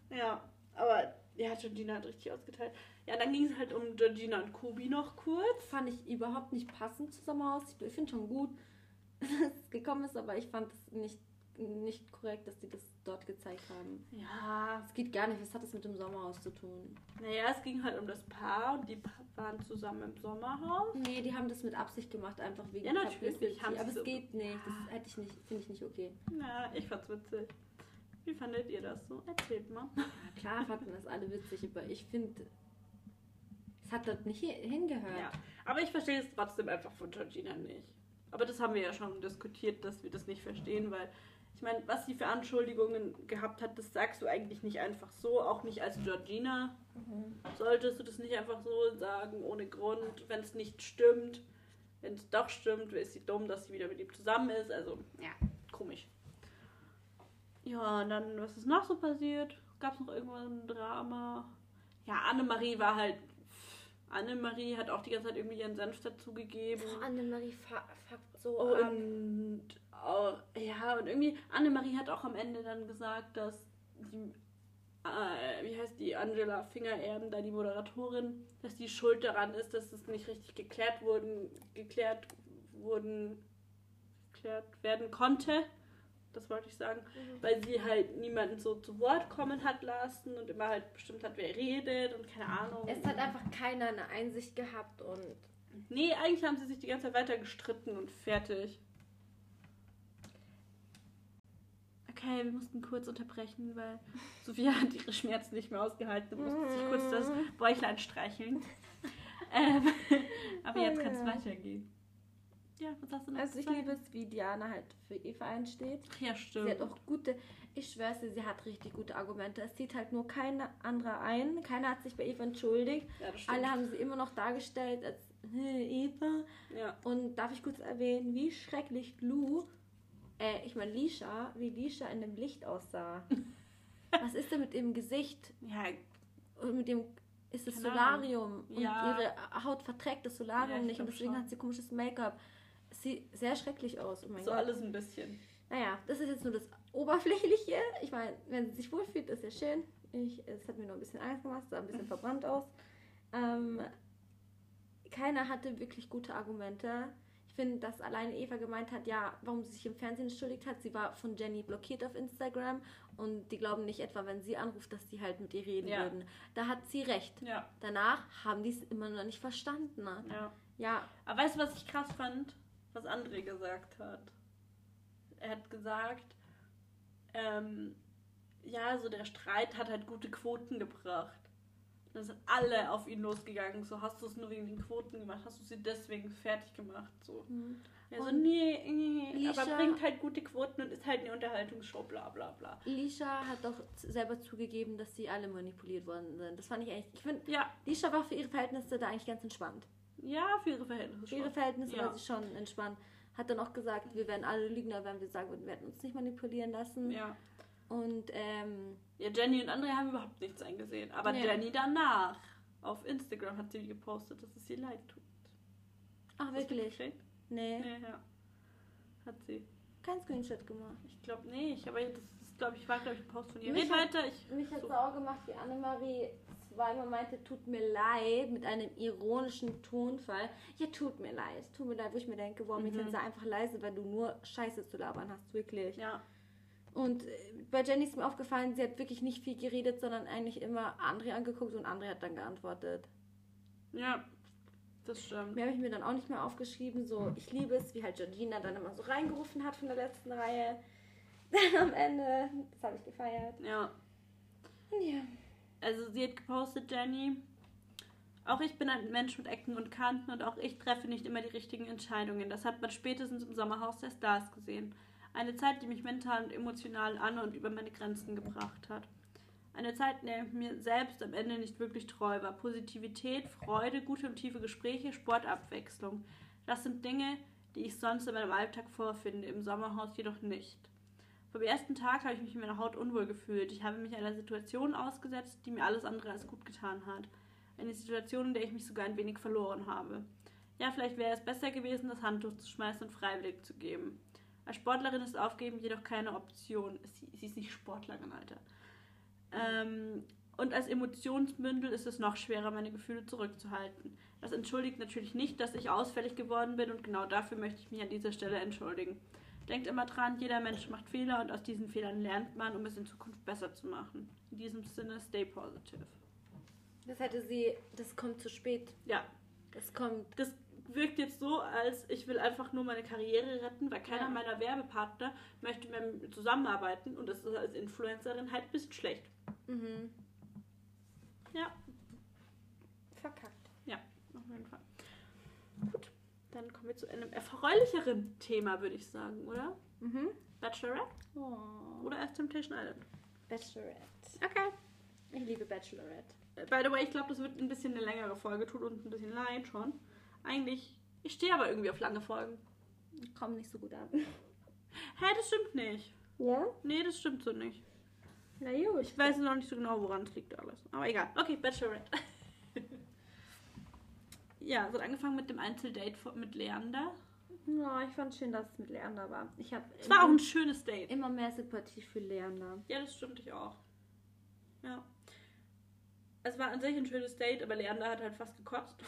Ja, aber ja, Georgina hat richtig ausgeteilt. Ja, dann ging es halt um Georgina und Kubi noch kurz. Fand ich überhaupt nicht passend zu Sommerhaus. Ich finde schon gut, dass es gekommen ist, aber ich fand es nicht, nicht korrekt, dass die das dort gezeigt haben. Ja, Es geht gar nicht, was hat das mit dem Sommerhaus zu tun? naja, es ging halt um das Paar und die waren zusammen im Sommerhaus. Nee, die haben das mit Absicht gemacht, einfach wegen Ja, natürlich haben Aber es so- geht nicht. Das hätte ich nicht, finde ich nicht okay. Ja, ich fand's witzig. Wie fandet ihr das so? Erzählt mal. Ja, klar fanden das alle witzig, aber ich finde, es hat dort nicht hi- hingehört. Ja, aber ich verstehe es trotzdem einfach von Georgina nicht. Aber das haben wir ja schon diskutiert, dass wir das nicht verstehen, weil ich meine, was sie für Anschuldigungen gehabt hat, das sagst du eigentlich nicht einfach so, auch nicht als Georgina. Mhm. Solltest du das nicht einfach so sagen, ohne Grund, wenn es nicht stimmt. Wenn es doch stimmt, ist sie dumm, dass sie wieder mit ihm zusammen ist. Also, ja, komisch. Ja, und dann, was ist noch so passiert? Gab es noch irgendwann ein Drama? Ja, Annemarie war halt. Annemarie hat auch die ganze Zeit irgendwie ihren Senf dazugegeben. Boah, Annemarie fuckt so ab. Und auch, ja, und irgendwie, Annemarie hat auch am Ende dann gesagt, dass die, äh, wie heißt die, Angela Fingererden, da die Moderatorin, dass die schuld daran ist, dass es nicht richtig geklärt wurden, geklärt wurden, geklärt werden konnte. Das wollte ich sagen, weil sie halt niemanden so zu Wort kommen hat lassen und immer halt bestimmt hat, wer redet und keine Ahnung. Es hat einfach keiner eine Einsicht gehabt und Nee, eigentlich haben sie sich die ganze Zeit weiter gestritten und fertig. Okay, wir mussten kurz unterbrechen, weil Sophia hat ihre Schmerzen nicht mehr ausgehalten und musste sich kurz das Bäuchlein streicheln. ähm, aber jetzt kann es weitergehen. Ja, was hast du noch Also ich liebe es, wie Diana halt für Eva einsteht. Ja, Sie stimmt. hat auch gute, ich schwör's dir, sie hat richtig gute Argumente. Es zieht halt nur keine andere ein. Keiner hat sich bei Eva entschuldigt. ja, das stimmt. Alle haben sie immer noch dargestellt als "Hä, Eva. ja. Und darf ich kurz erwähnen, wie schrecklich Lou, äh, ich meine Lisha, wie Lisha in dem Licht aussah. Was ist denn mit ihrem Gesicht? ja, Und mit dem ist das Solarium. Und Ja. ihre Haut verträgt das Solarium Ja, ich nicht. Und deswegen schon. hat sie komisches Make-up. Sieht sehr schrecklich aus. Oh so Gott. alles ein bisschen. Naja, das ist jetzt nur das Oberflächliche. Ich meine, wenn sie sich wohlfühlt, ist ja schön. Ich, es hat mir nur ein bisschen Angst gemacht, sah ein bisschen verbrannt aus. Ähm, keiner hatte wirklich gute Argumente. Ich finde, dass alleine Eva gemeint hat, ja, warum sie sich im Fernsehen entschuldigt hat. Sie war von Jenny blockiert auf Instagram und die glauben nicht etwa, wenn sie anruft, dass die halt mit ihr reden Ja. würden. Da hat sie recht. Ja, Danach haben die es immer noch nicht verstanden. Ne? ja. Ja, Aber weißt du, was ich krass fand? Was André gesagt hat. Er hat gesagt, ähm, ja, so der Streit hat halt gute Quoten gebracht. Dann sind alle auf ihn losgegangen. So, hast du es nur wegen den Quoten gemacht? Hast du sie deswegen fertig gemacht? So. Ja, so, Und nee, nee, aber Lisha- bringt halt gute Quoten und ist halt eine Unterhaltungsshow, bla bla bla. Lisha hat doch selber zugegeben, dass sie alle manipuliert worden sind. Das fand ich eigentlich. Ich finde, Ja, Lisha war für ihre Verhältnisse da eigentlich ganz entspannt. ja, für ihre Verhältnisse Für ihre. Verhältnisse Ja. war sie schon entspannt. Hat dann auch gesagt, wir werden alle Lügner, wenn wir sagen würden, wir hätten uns nicht manipulieren lassen. Ja. Und ähm, ja, Jenny und André haben überhaupt nichts eingesehen. Aber Ja. Jenny danach, auf Instagram hat sie gepostet, dass es ihr leid tut. ach Hast wirklich? Nee, Nee, ja. Hat sie. kein Screenshot gemacht. Ich glaube nicht, aber das ist, glaube ich, war, glaube ich, ein Post von ihr. Mich Red hat- weiter, ich. Mich hat sauer gemacht, wie Annemarie zweimal meinte, tut mir leid, mit einem ironischen Tonfall. Ja, tut mir leid, tut mir leid, wo ich mir denke, wow, Mhm. Sei einfach leise, weil du nur Scheiße zu labern hast, wirklich. Ja, Und äh, bei Jenny ist mir aufgefallen, sie hat wirklich nicht viel geredet, sondern eigentlich immer André angeguckt und André hat dann geantwortet. ja, das stimmt. Mehr habe ich mir dann auch nicht mehr aufgeschrieben. So, ich liebe es, wie halt Georgina dann immer so reingerufen hat von der letzten Reihe. Dann am Ende, das habe ich gefeiert. Ja. Ja. Also sie hat gepostet, Jenny. Auch ich bin ein Mensch mit Ecken und Kanten und auch ich treffe nicht immer die richtigen Entscheidungen. Das hat man spätestens im Sommerhaus der Stars gesehen. Eine Zeit, die mich mental und emotional an und über meine Grenzen gebracht hat. Eine Zeit, in der ich mir selbst am Ende nicht wirklich treu war. Positivität, Freude, gute und tiefe Gespräche, Sportabwechslung. Das sind Dinge, die ich sonst in meinem Alltag vorfinde, im Sommerhaus jedoch nicht. Vom ersten Tag habe ich mich in meiner Haut unwohl gefühlt. Ich habe mich einer Situation ausgesetzt, die mir alles andere als gut getan hat. Eine Situation, in der ich mich sogar ein wenig verloren habe. Ja, vielleicht wäre es besser gewesen, das Handtuch zu schmeißen und freiwillig zu geben. Als Sportlerin ist Aufgeben jedoch keine Option. Sie, sie ist nicht Sportlerin, Alter. Ähm, und als Emotionsbündel ist es noch schwerer, meine Gefühle zurückzuhalten. Das entschuldigt natürlich nicht, dass ich ausfällig geworden bin und genau dafür möchte ich mich an dieser Stelle entschuldigen. Denkt immer dran, jeder Mensch macht Fehler und aus diesen Fehlern lernt man, um es in Zukunft besser zu machen. In diesem Sinne, stay positive. Das hätte sie, das kommt zu spät. Ja, Das kommt. das wirkt jetzt so, als ich will einfach nur meine Karriere retten, weil keiner Ja. meiner Werbepartner möchte mit mir zusammenarbeiten und das ist als Influencerin halt ein bisschen schlecht. Mhm. Ja, Verkackt. ja, auf jeden Fall. Gut, dann kommen wir zu einem erfreulicheren Thema, würde ich sagen, oder? Mhm. Bachelorette Oh. oder erst Temptation Island? Bachelorette. Okay. Ich liebe Bachelorette. By the way, ich glaube, das wird ein bisschen eine längere Folge, tut uns ein bisschen leid schon. Eigentlich, ich stehe aber irgendwie auf lange Folgen. Kommt nicht so gut an. Hä, das stimmt nicht. Ja? Nee, das stimmt so nicht. Na gut. Ich weiß noch nicht so genau, woran es liegt alles. Aber egal. Okay, Bachelorette. ja, es hat angefangen mit dem Einzeldate mit Leander. Ja, ich fand schön, dass es mit Leander war. Ich habe Es war auch ein schönes Date. immer mehr Sympathie für Leander. Ja, das stimmt ich auch. Ja. Es war an sich ein schönes Date, aber Leander hat halt fast gekotzt.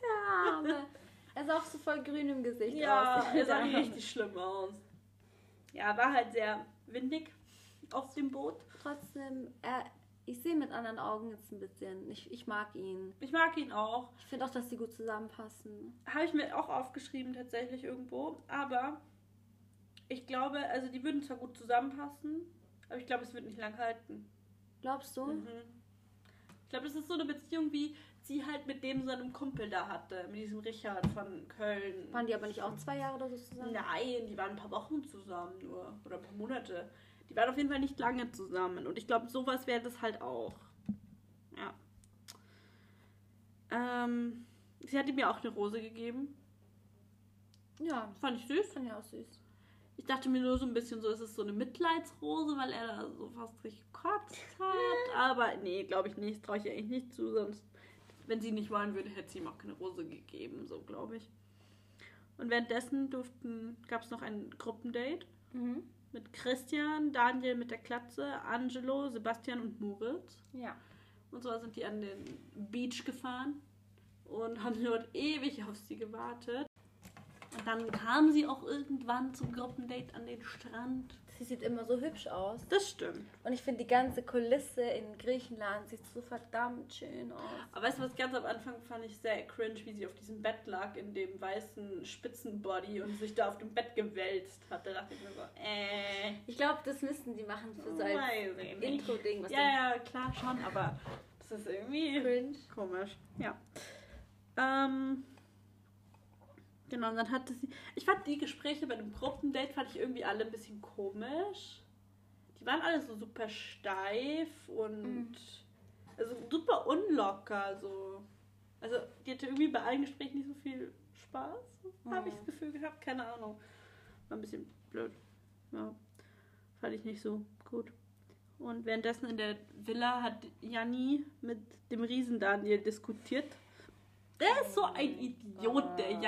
Der Arme. er sah auch so voll grün im Gesicht Ja, aus. er sah richtig schlimm aus. Ja, war halt sehr windig auf dem Boot. Trotzdem, er, ich sehe mit anderen Augen jetzt ein bisschen. Ich, ich mag ihn. Ich mag ihn auch. Ich finde auch, dass sie gut zusammenpassen. Habe ich mir auch aufgeschrieben tatsächlich irgendwo. Aber ich glaube, also die würden zwar gut zusammenpassen, aber ich glaube, es wird nicht lang halten. Glaubst du? Mhm. Ich glaube, das ist so eine Beziehung wie sie halt mit dem seinem Kumpel da hatte, mit diesem Richard von Köln. Waren die aber nicht auch zwei Jahre oder so zusammen? Nein, die waren ein paar Wochen zusammen nur. Oder ein paar Monate. Die waren auf jeden Fall nicht lange zusammen. Und ich glaube, sowas wäre das halt auch. Ja. Ähm, sie hatte mir auch eine Rose gegeben. Ja, Fand ich süß. fand ich auch süß. Ich dachte mir nur so ein bisschen so, ist es so eine Mitleidsrose, weil er da so fast richtig gekotzt hat. Aber nee, glaube ich nicht. Traue ich eigentlich nicht zu. Sonst, wenn sie nicht wollen würde, hätte sie ihm auch keine Rose gegeben. So, glaube ich. Und währenddessen durften, gab es noch ein Gruppendate Mhm. mit Christian, Daniel mit der Klatze, Angelo, Sebastian und Moritz. Ja. Und so sind die an den Beach gefahren und haben dort ewig auf sie gewartet. Und dann kam sie auch irgendwann zum Gruppendate an den Strand. Sie sieht immer so hübsch aus. Das stimmt. Und ich finde, die ganze Kulisse in Griechenland sieht so verdammt schön aus. Aber weißt du, was ganz am Anfang fand ich sehr cringe, wie sie auf diesem Bett lag, in dem weißen Spitzenbody und sich da auf dem Bett gewälzt hat. Da dachte ich mir so, äh, Ich glaube, das müssten die machen für so ein. Intro-Ding. Ja, ja, klar schon, aber das ist irgendwie cringe. Komisch, ja. Ähm, genau, und dann hatte sie. Ich fand die Gespräche bei dem Gruppendate fand ich irgendwie alle ein bisschen komisch. Die waren alle so super steif und Mhm. also super unlocker. So. Also die hatte irgendwie bei allen Gesprächen nicht so viel Spaß, habe ich das Mhm. Gefühl gehabt. Keine Ahnung. War ein bisschen blöd. Ja. Fand ich nicht so gut. Und währenddessen in der Villa hat Janni mit dem Riesen Daniel diskutiert. Der ist so ein Idiot,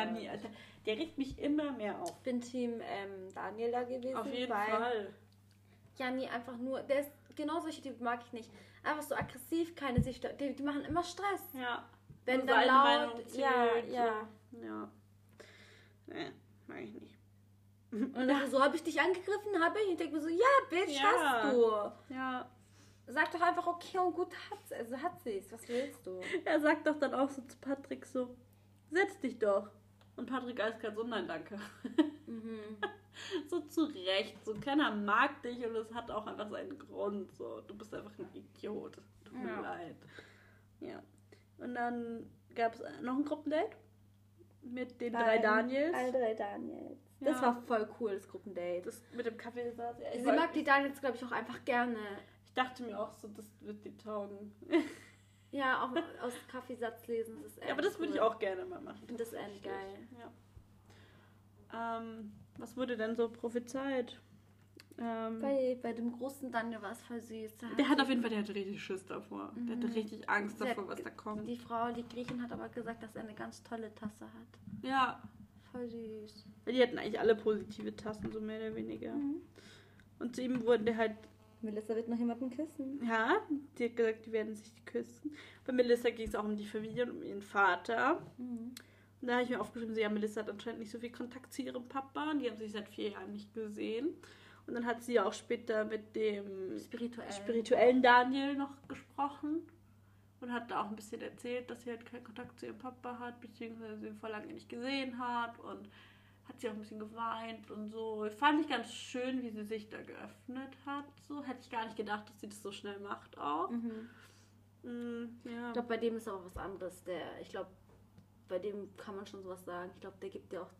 der Janni, Alter. Der regt mich immer mehr auf. Ich bin Team ähm, Daniel da gewesen. Auf jeden Fall. Janni einfach nur, der ist genau solche Typen mag ich nicht. Einfach so aggressiv, keine sich, die, die machen immer Stress. Ja. Wenn dann laut, ja, ja. Ja. Nee, mag ich nicht. Und dann so habe ich dich angegriffen, habe ich. Ich denke mir so, ja, Bitch, Ja. hast du. Ja. Sag doch einfach, okay und gut hat's, also hat sie's. Was willst du? Er sagt doch dann auch so zu Patrick so, setz dich doch. Und Patrick eiskalt so, nein, danke. Mhm. so zurecht. So keiner mag dich und es hat auch einfach seinen Grund. So, du bist einfach ein Idiot. Tut mir Ja. leid. Ja. Und dann gab es noch ein Gruppendate mit den drei Daniels. Alle drei Daniels. Das Ja. war voll cool, das Gruppendate. Das mit dem Kaffee saß. Ja, Sie mag die Daniels, glaube ich, auch einfach gerne. ich dachte mir auch so, das wird die taugen. Ja, auch aus Kaffeesatz lesen. Das ist ja, aber das würde ich auch gerne mal machen. Und das ist echt geil. Ja. Ähm, was wurde denn so prophezeit? Ähm, Bei, bei dem großen Daniel war es voll süß. Da der hat auf jeden Fall, der hatte richtig Schiss davor. Der hatte Mhm. richtig Angst hat davor, was da kommt. Die Frau, die Griechin, hat aber gesagt, dass er eine ganz tolle Tasse hat. Ja, Voll süß. die hatten eigentlich alle positive Tassen, so mehr oder weniger. Mhm. Und zu ihm wurden halt, Melissa wird noch jemanden küssen. ja, die hat gesagt, die werden sich küssen. Bei Melissa ging es auch um die Familie und um ihren Vater. Mhm. Und da habe ich mir aufgeschrieben, so, ja, Melissa hat anscheinend nicht so viel Kontakt zu ihrem Papa und die haben sich seit vier Jahren nicht gesehen. Und dann hat sie ja auch später mit dem Spirituell. spirituellen Daniel noch gesprochen und hat da auch ein bisschen erzählt, dass sie halt keinen Kontakt zu ihrem Papa hat, beziehungsweise sie ihn vor lange nicht gesehen hat und hat sie auch ein bisschen geweint und so. Fand ich ganz schön, wie sie sich da geöffnet hat. So hätte ich gar nicht gedacht, dass sie das so schnell macht auch. Mhm. Mm, ja. Ich glaube, bei dem ist aber was anderes. Der, ich glaube, bei dem kann man schon sowas sagen. Ich glaube, der gibt dir auch.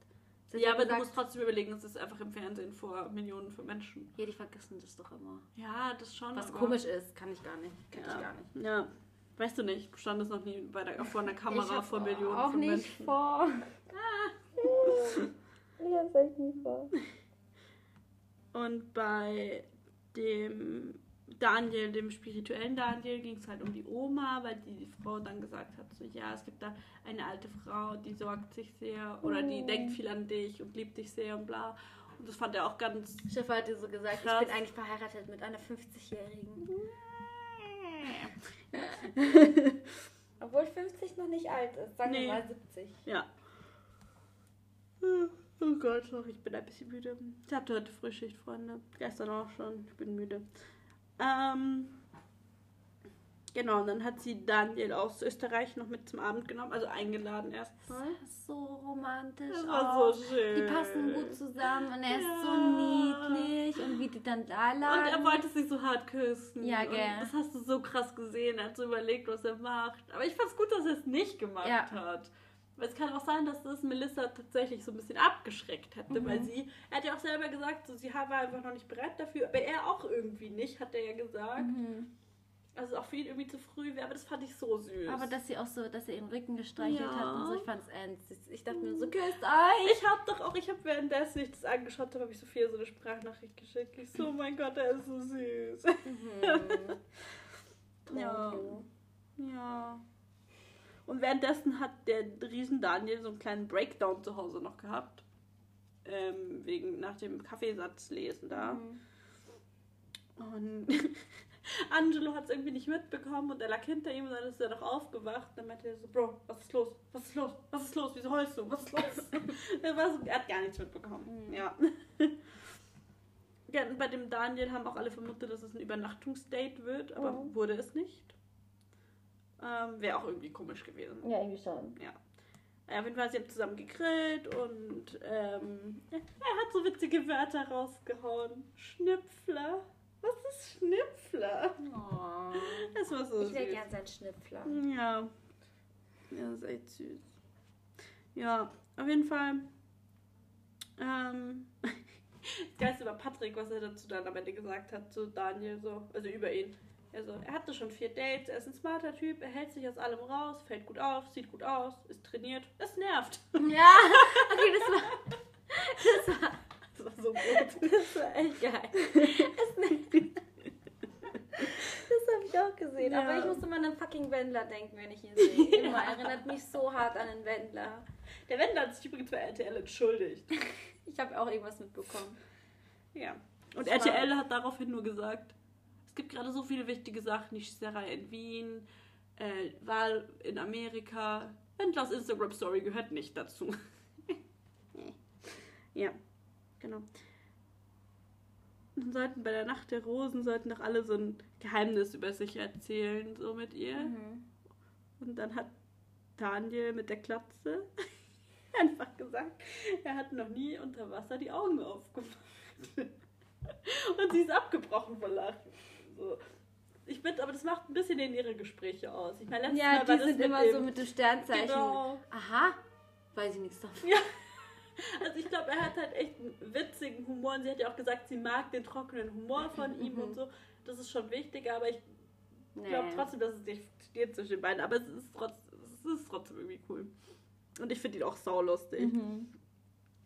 ja, aber du gesagt- musst trotzdem überlegen, es ist einfach im Fernsehen vor Millionen von Menschen. Ja, die vergessen das doch immer. Ja, das schon. Was aber- komisch ist, kann ich gar nicht. Kann Ja. ich gar nicht. Ja. Weißt du nicht, du standest noch nie bei der, vor einer Kamera vor Millionen auch von nicht Menschen. vor. ich hab's echt nicht vor. Und bei dem Daniel, dem spirituellen Daniel, ging es halt um die Oma, weil die Frau dann gesagt hat, so ja, es gibt da eine alte Frau, die sorgt sich sehr oder die Oh. denkt viel an dich und liebt dich sehr und bla. Und das fand er auch ganz. Stefan hat dir so gesagt, Krass. ich bin eigentlich verheiratet mit einer 50-Jährigen. Obwohl 50 noch nicht alt ist, sagen Nee. wir mal 70. ja. Oh Gott, sorry, ich bin ein bisschen müde. Ich hatte heute Frühschicht, Freunde. Gestern auch schon. Ich bin müde. Ähm, Genau, und dann hat sie Daniel aus Österreich noch mit zum Abend genommen, also eingeladen erstmal. So romantisch. Das war auch. so schön. Die passen gut zusammen und er ist so Ja. niedlich und wie die dann da Und lagen. er wollte sie so hart küssen. Ja, Und gell. Das hast du so krass gesehen. Er hat so überlegt, was er macht. Aber ich fand's gut, dass er es nicht gemacht Ja. hat. Es kann auch sein, dass das Melissa tatsächlich so ein bisschen abgeschreckt hätte, Mhm. weil sie, er hat ja auch selber gesagt, so, sie war einfach noch nicht bereit dafür, aber er auch irgendwie nicht, hat er ja gesagt. Mhm. Also auch für ihn irgendwie zu früh wäre, aber das fand ich so süß. Aber dass sie auch so, dass er ihren Rücken gestreichelt Ja. hat und so, ich fand's ernst. Ich dachte mir so, küsst euch. ich hab doch auch, ich habe währenddessen ich das angeschaut habe, habe ich Sophia so eine Sprachnachricht geschickt. Ich so, oh mein Gott, er ist so süß. Mhm. Ja. Ja. Und währenddessen hat der Riesen Daniel so einen kleinen Breakdown zu Hause noch gehabt. Ähm, wegen nach dem Kaffeesatzlesen da. Mhm. Und Angelo hat es irgendwie nicht mitbekommen und er lag hinter ihm und dann ist er noch aufgewacht. Dann meinte er so, Bro, was ist los? Was ist los? Was ist los? Wieso heulst du? Was ist los? er, hat gar nichts mitbekommen. Mhm. Ja. ja. Bei dem Daniel haben auch alle vermutet, dass es ein Übernachtungsdate wird, aber Mhm. wurde es nicht. Ähm, Wäre auch irgendwie komisch gewesen. Ja, irgendwie schon. Ja. Auf jeden Fall, sie haben zusammen gegrillt und ähm, er hat so witzige Wörter rausgehauen. Schnüpfler. Was ist Schnüpfler? Oh. Das war so Ich wäre süß. gern sein Schnüpfler. Ja. Ja, das ist echt süß. Ja, auf jeden Fall. Ähm, das Geilste war Patrick, was er dazu dann am Ende gesagt hat, zu Daniel, so, also über ihn. Also, er hatte schon vier Dates, er ist ein smarter Typ, er hält sich aus allem raus, fällt gut auf, sieht gut aus, ist trainiert, es nervt. Ja, okay, das war, das war, Das war so gut. das war echt geil. Das, das habe ich auch gesehen. Ja. Aber ich musste mal an einen fucking Wendler denken, wenn ich ihn sehe. Immer erinnert mich so hart an den Wendler. Der Wendler hat sich übrigens bei RTL entschuldigt. Ich habe auch irgendwas mitbekommen. Ja. Und Das RTL hat daraufhin nur gesagt, es gibt gerade so viele wichtige Sachen, die Schießerei in Wien, äh, Wahl in Amerika. Wendlers Instagram-Story gehört nicht dazu. ja, genau. Dann sollten bei der Nacht der Rosen sollten doch alle so ein Geheimnis über sich erzählen, so mit ihr. Mhm. Und dann hat Daniel mit der Klatze einfach gesagt, er hat noch nie unter Wasser die Augen aufgemacht. Und sie ist abgebrochen vor Lachen. So. Ich finde, aber das macht ein bisschen in ihre Gespräche aus. Ich meine, letztes Ja, Mal war die das sind immer dem, so mit dem Sternzeichen. Genau. Aha, weiß ich nichts davon. Ja. Also ich glaube, er hat halt echt einen witzigen Humor und sie hat ja auch gesagt, sie mag den trockenen Humor von ihm Mhm. und so. Das ist schon wichtig, aber ich Nee. glaube trotzdem, dass es nicht steht zwischen den beiden. Aber es ist, trotz, es ist trotzdem irgendwie cool. Und ich finde ihn auch saulustig. Mhm.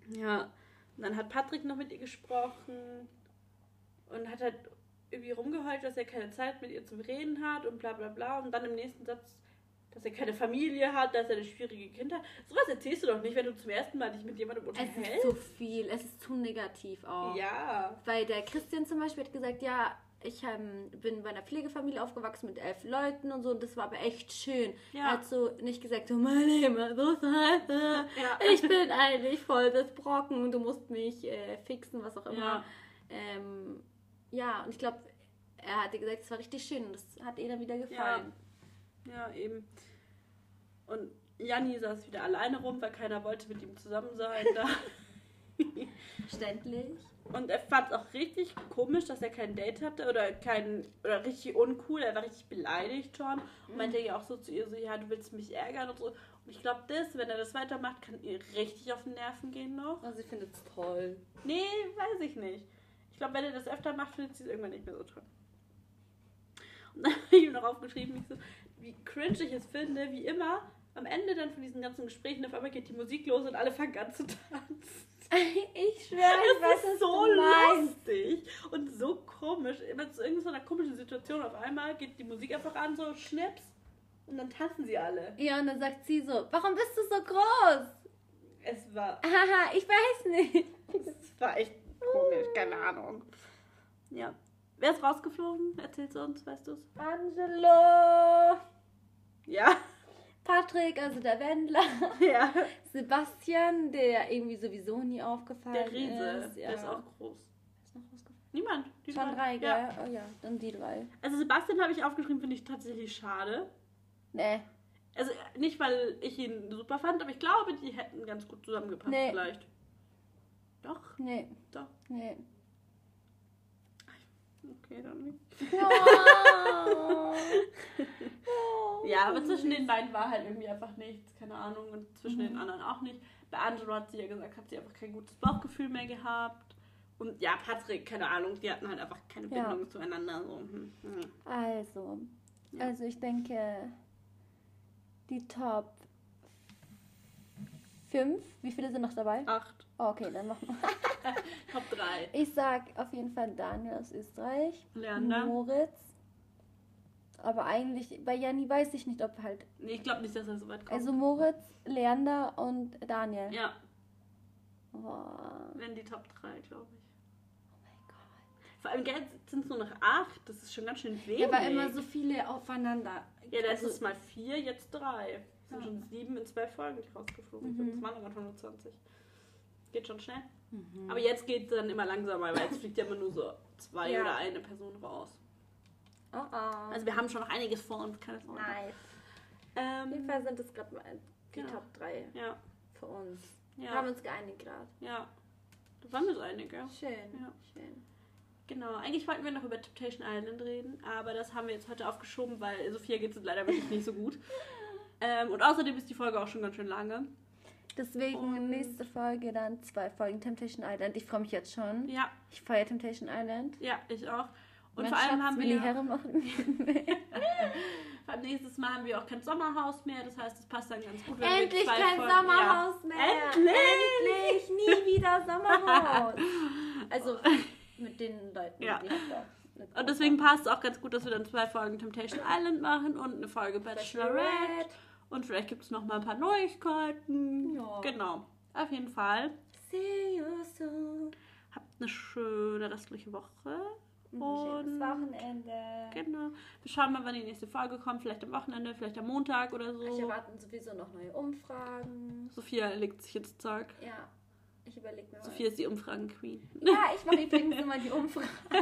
Ja. Und dann hat Patrick noch mit ihr gesprochen und hat halt irgendwie rumgeheult, dass er keine Zeit mit ihr zum Reden hat und bla bla bla. Und dann im nächsten Satz, dass er keine Familie hat, dass er eine schwierige Kindheit. Sowas erzählst du doch nicht, wenn du zum ersten Mal dich mit jemandem Es ist unterhältst. zu viel, es ist zu negativ auch. Ja. Weil der Christian zum Beispiel hat gesagt, ja, ich ähm, bin bei einer Pflegefamilie aufgewachsen mit elf Leuten und so und das war aber echt schön. Ja. Er hat so nicht gesagt, so mein Leben so scheiße. Ja. Ich bin eigentlich voll das Brocken und du musst mich äh, fixen, was auch immer. Ja. Ähm, ja, und ich glaube, er hatte gesagt, es war richtig schön und das hat ihr dann wieder gefallen. Ja, eben. Und Janni saß wieder alleine rum, weil keiner wollte mit ihm zusammen sein da. Verständlich. Und er fand es auch richtig komisch, dass er kein Date hatte oder kein oder richtig uncool. Er war richtig beleidigt schon und meinte ja auch so zu ihr so, ja, du willst mich ärgern und so. Und ich glaube, das, wenn er das weitermacht, kann ihr richtig auf den Nerven gehen noch. Also ich finde es toll. Nee, weiß ich nicht. Ich glaube, wenn er das öfter macht, findet sie es irgendwann nicht mehr so toll. Und dann habe ich ihm noch aufgeschrieben, ich so, wie cringe ich es finde, wie immer, am Ende dann von diesen ganzen Gesprächen auf einmal geht die Musik los und alle fangen an zu tanzen. Ich schwöre, ich weiß, Das ist was so lustig und so komisch. Immer zu irgendeiner komischen Situation auf einmal geht die Musik einfach an, so schnips und dann tanzen sie alle. Ja, und dann sagt sie so, warum bist du so groß? Es war, Haha, ich weiß nicht. es war echt komisch, keine Ahnung. Ja. Wer ist rausgeflogen? Erzähl's uns, weißt du's? Angelo, Ja. Patrick, also der Wendler, Ja. Sebastian, der irgendwie sowieso nie aufgefallen Der Riese, ist. Ja. der ist auch groß. ist noch rausgefallen? Niemand. Die Schon drei, gell? Ja. Oh ja, dann die drei. Also Sebastian habe ich aufgeschrieben, finde ich tatsächlich schade. Nee. Also nicht, weil ich ihn super fand, aber ich glaube, die hätten ganz gut zusammengepasst Nee. vielleicht. Doch, Nee. doch. Nee. Okay, dann nicht. Oh. Ja, aber zwischen den beiden war halt irgendwie einfach nichts, keine Ahnung. Und zwischen Mhm. den anderen auch nicht. Bei Angelo hat sie ja gesagt, hat sie einfach kein gutes Bauchgefühl mehr gehabt. Und ja, Patrick, keine Ahnung, die hatten halt einfach keine Ja. Bindung zueinander. So. hm, hm. Also, Ja. also ich denke, die Top 5, wie viele sind noch dabei? Acht, okay, dann machen wir. Top 3. Ich sag auf jeden Fall Daniel aus Österreich. Leander. Moritz. Aber eigentlich, bei Janni weiß ich nicht, ob halt. Nee, ich glaube nicht, dass er so weit kommt. Also Moritz, Leander und Daniel. ja, Oh, wenn die Top 3, glaube ich. oh mein Gott. Vor allem sind es nur noch acht. Das ist schon ganz schön wenig. Ja, aber immer so viele aufeinander. Ja, das Also- ist mal vier, jetzt drei. Es sind Ja. schon sieben in zwei Folgen die rausgeflogen. Mhm. sind. Das waren aber 120. Geht schon schnell. Mhm. Aber jetzt geht es dann immer langsamer, weil jetzt fliegt ja immer nur so zwei Ja. oder eine Person raus. Oh, oh. Also wir haben schon noch einiges vor uns, keine Sorge. nice. Auf jeden Ähm, Fall sind es gerade mal die Genau. Top 3 ja, für uns. Wir haben ja, uns geeinigt gerade. ja. Da waren wir so einige. Schön. Ja. Schön. Genau, eigentlich wollten wir noch über Temptation Island reden, aber das haben wir jetzt heute aufgeschoben, weil Sophia geht es leider wirklich nicht so gut. Ähm, und außerdem ist die Folge auch schon ganz schön lange. Deswegen Und- nächste Folge dann zwei Folgen Temptation Island. Ich freue mich jetzt schon. Ja, Ich feiere Temptation Island. ja, ich auch. Und Mein vor allem Schatz haben wir die Herren noch Beim nächsten Mal haben wir auch kein Sommerhaus mehr, das heißt, es passt dann ganz gut. wenn wir Endlich zwei kein Folgen- Sommerhaus ja. mehr. Endlich! Endlich! Nie wieder Sommerhaus. Also mit den Leuten, Ja. die halt da Und deswegen passt es auch ganz gut, dass wir dann zwei Folgen Temptation Island machen und eine Folge Bachelorette. Bachelorette. Und vielleicht gibt es noch mal ein paar Neuigkeiten. Ja. Genau. Auf jeden Fall. See you soon. Habt eine schöne restliche Woche. Ein schönes Und- Wochenende. Genau. Wir schauen mal, wann die nächste Folge kommt. Vielleicht am Wochenende, vielleicht am Montag oder Ich so. erwarten sowieso noch neue Umfragen. Sophia legt sich ins Zeug. Ja, ich überlege mir mal. Sophia ist die Umfragen-Queen. Ja, ich mache übrigens immer die Umfragen.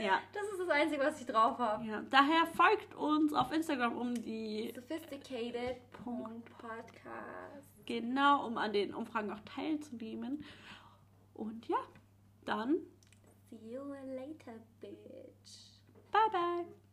Ja. Das ist das Einzige, was ich drauf habe. ja. Daher folgt uns auf Instagram, um die Sophisticated.podcast. Genau, um an den Umfragen auch teilzunehmen. Und ja, dann See you later, bitch. bye bye.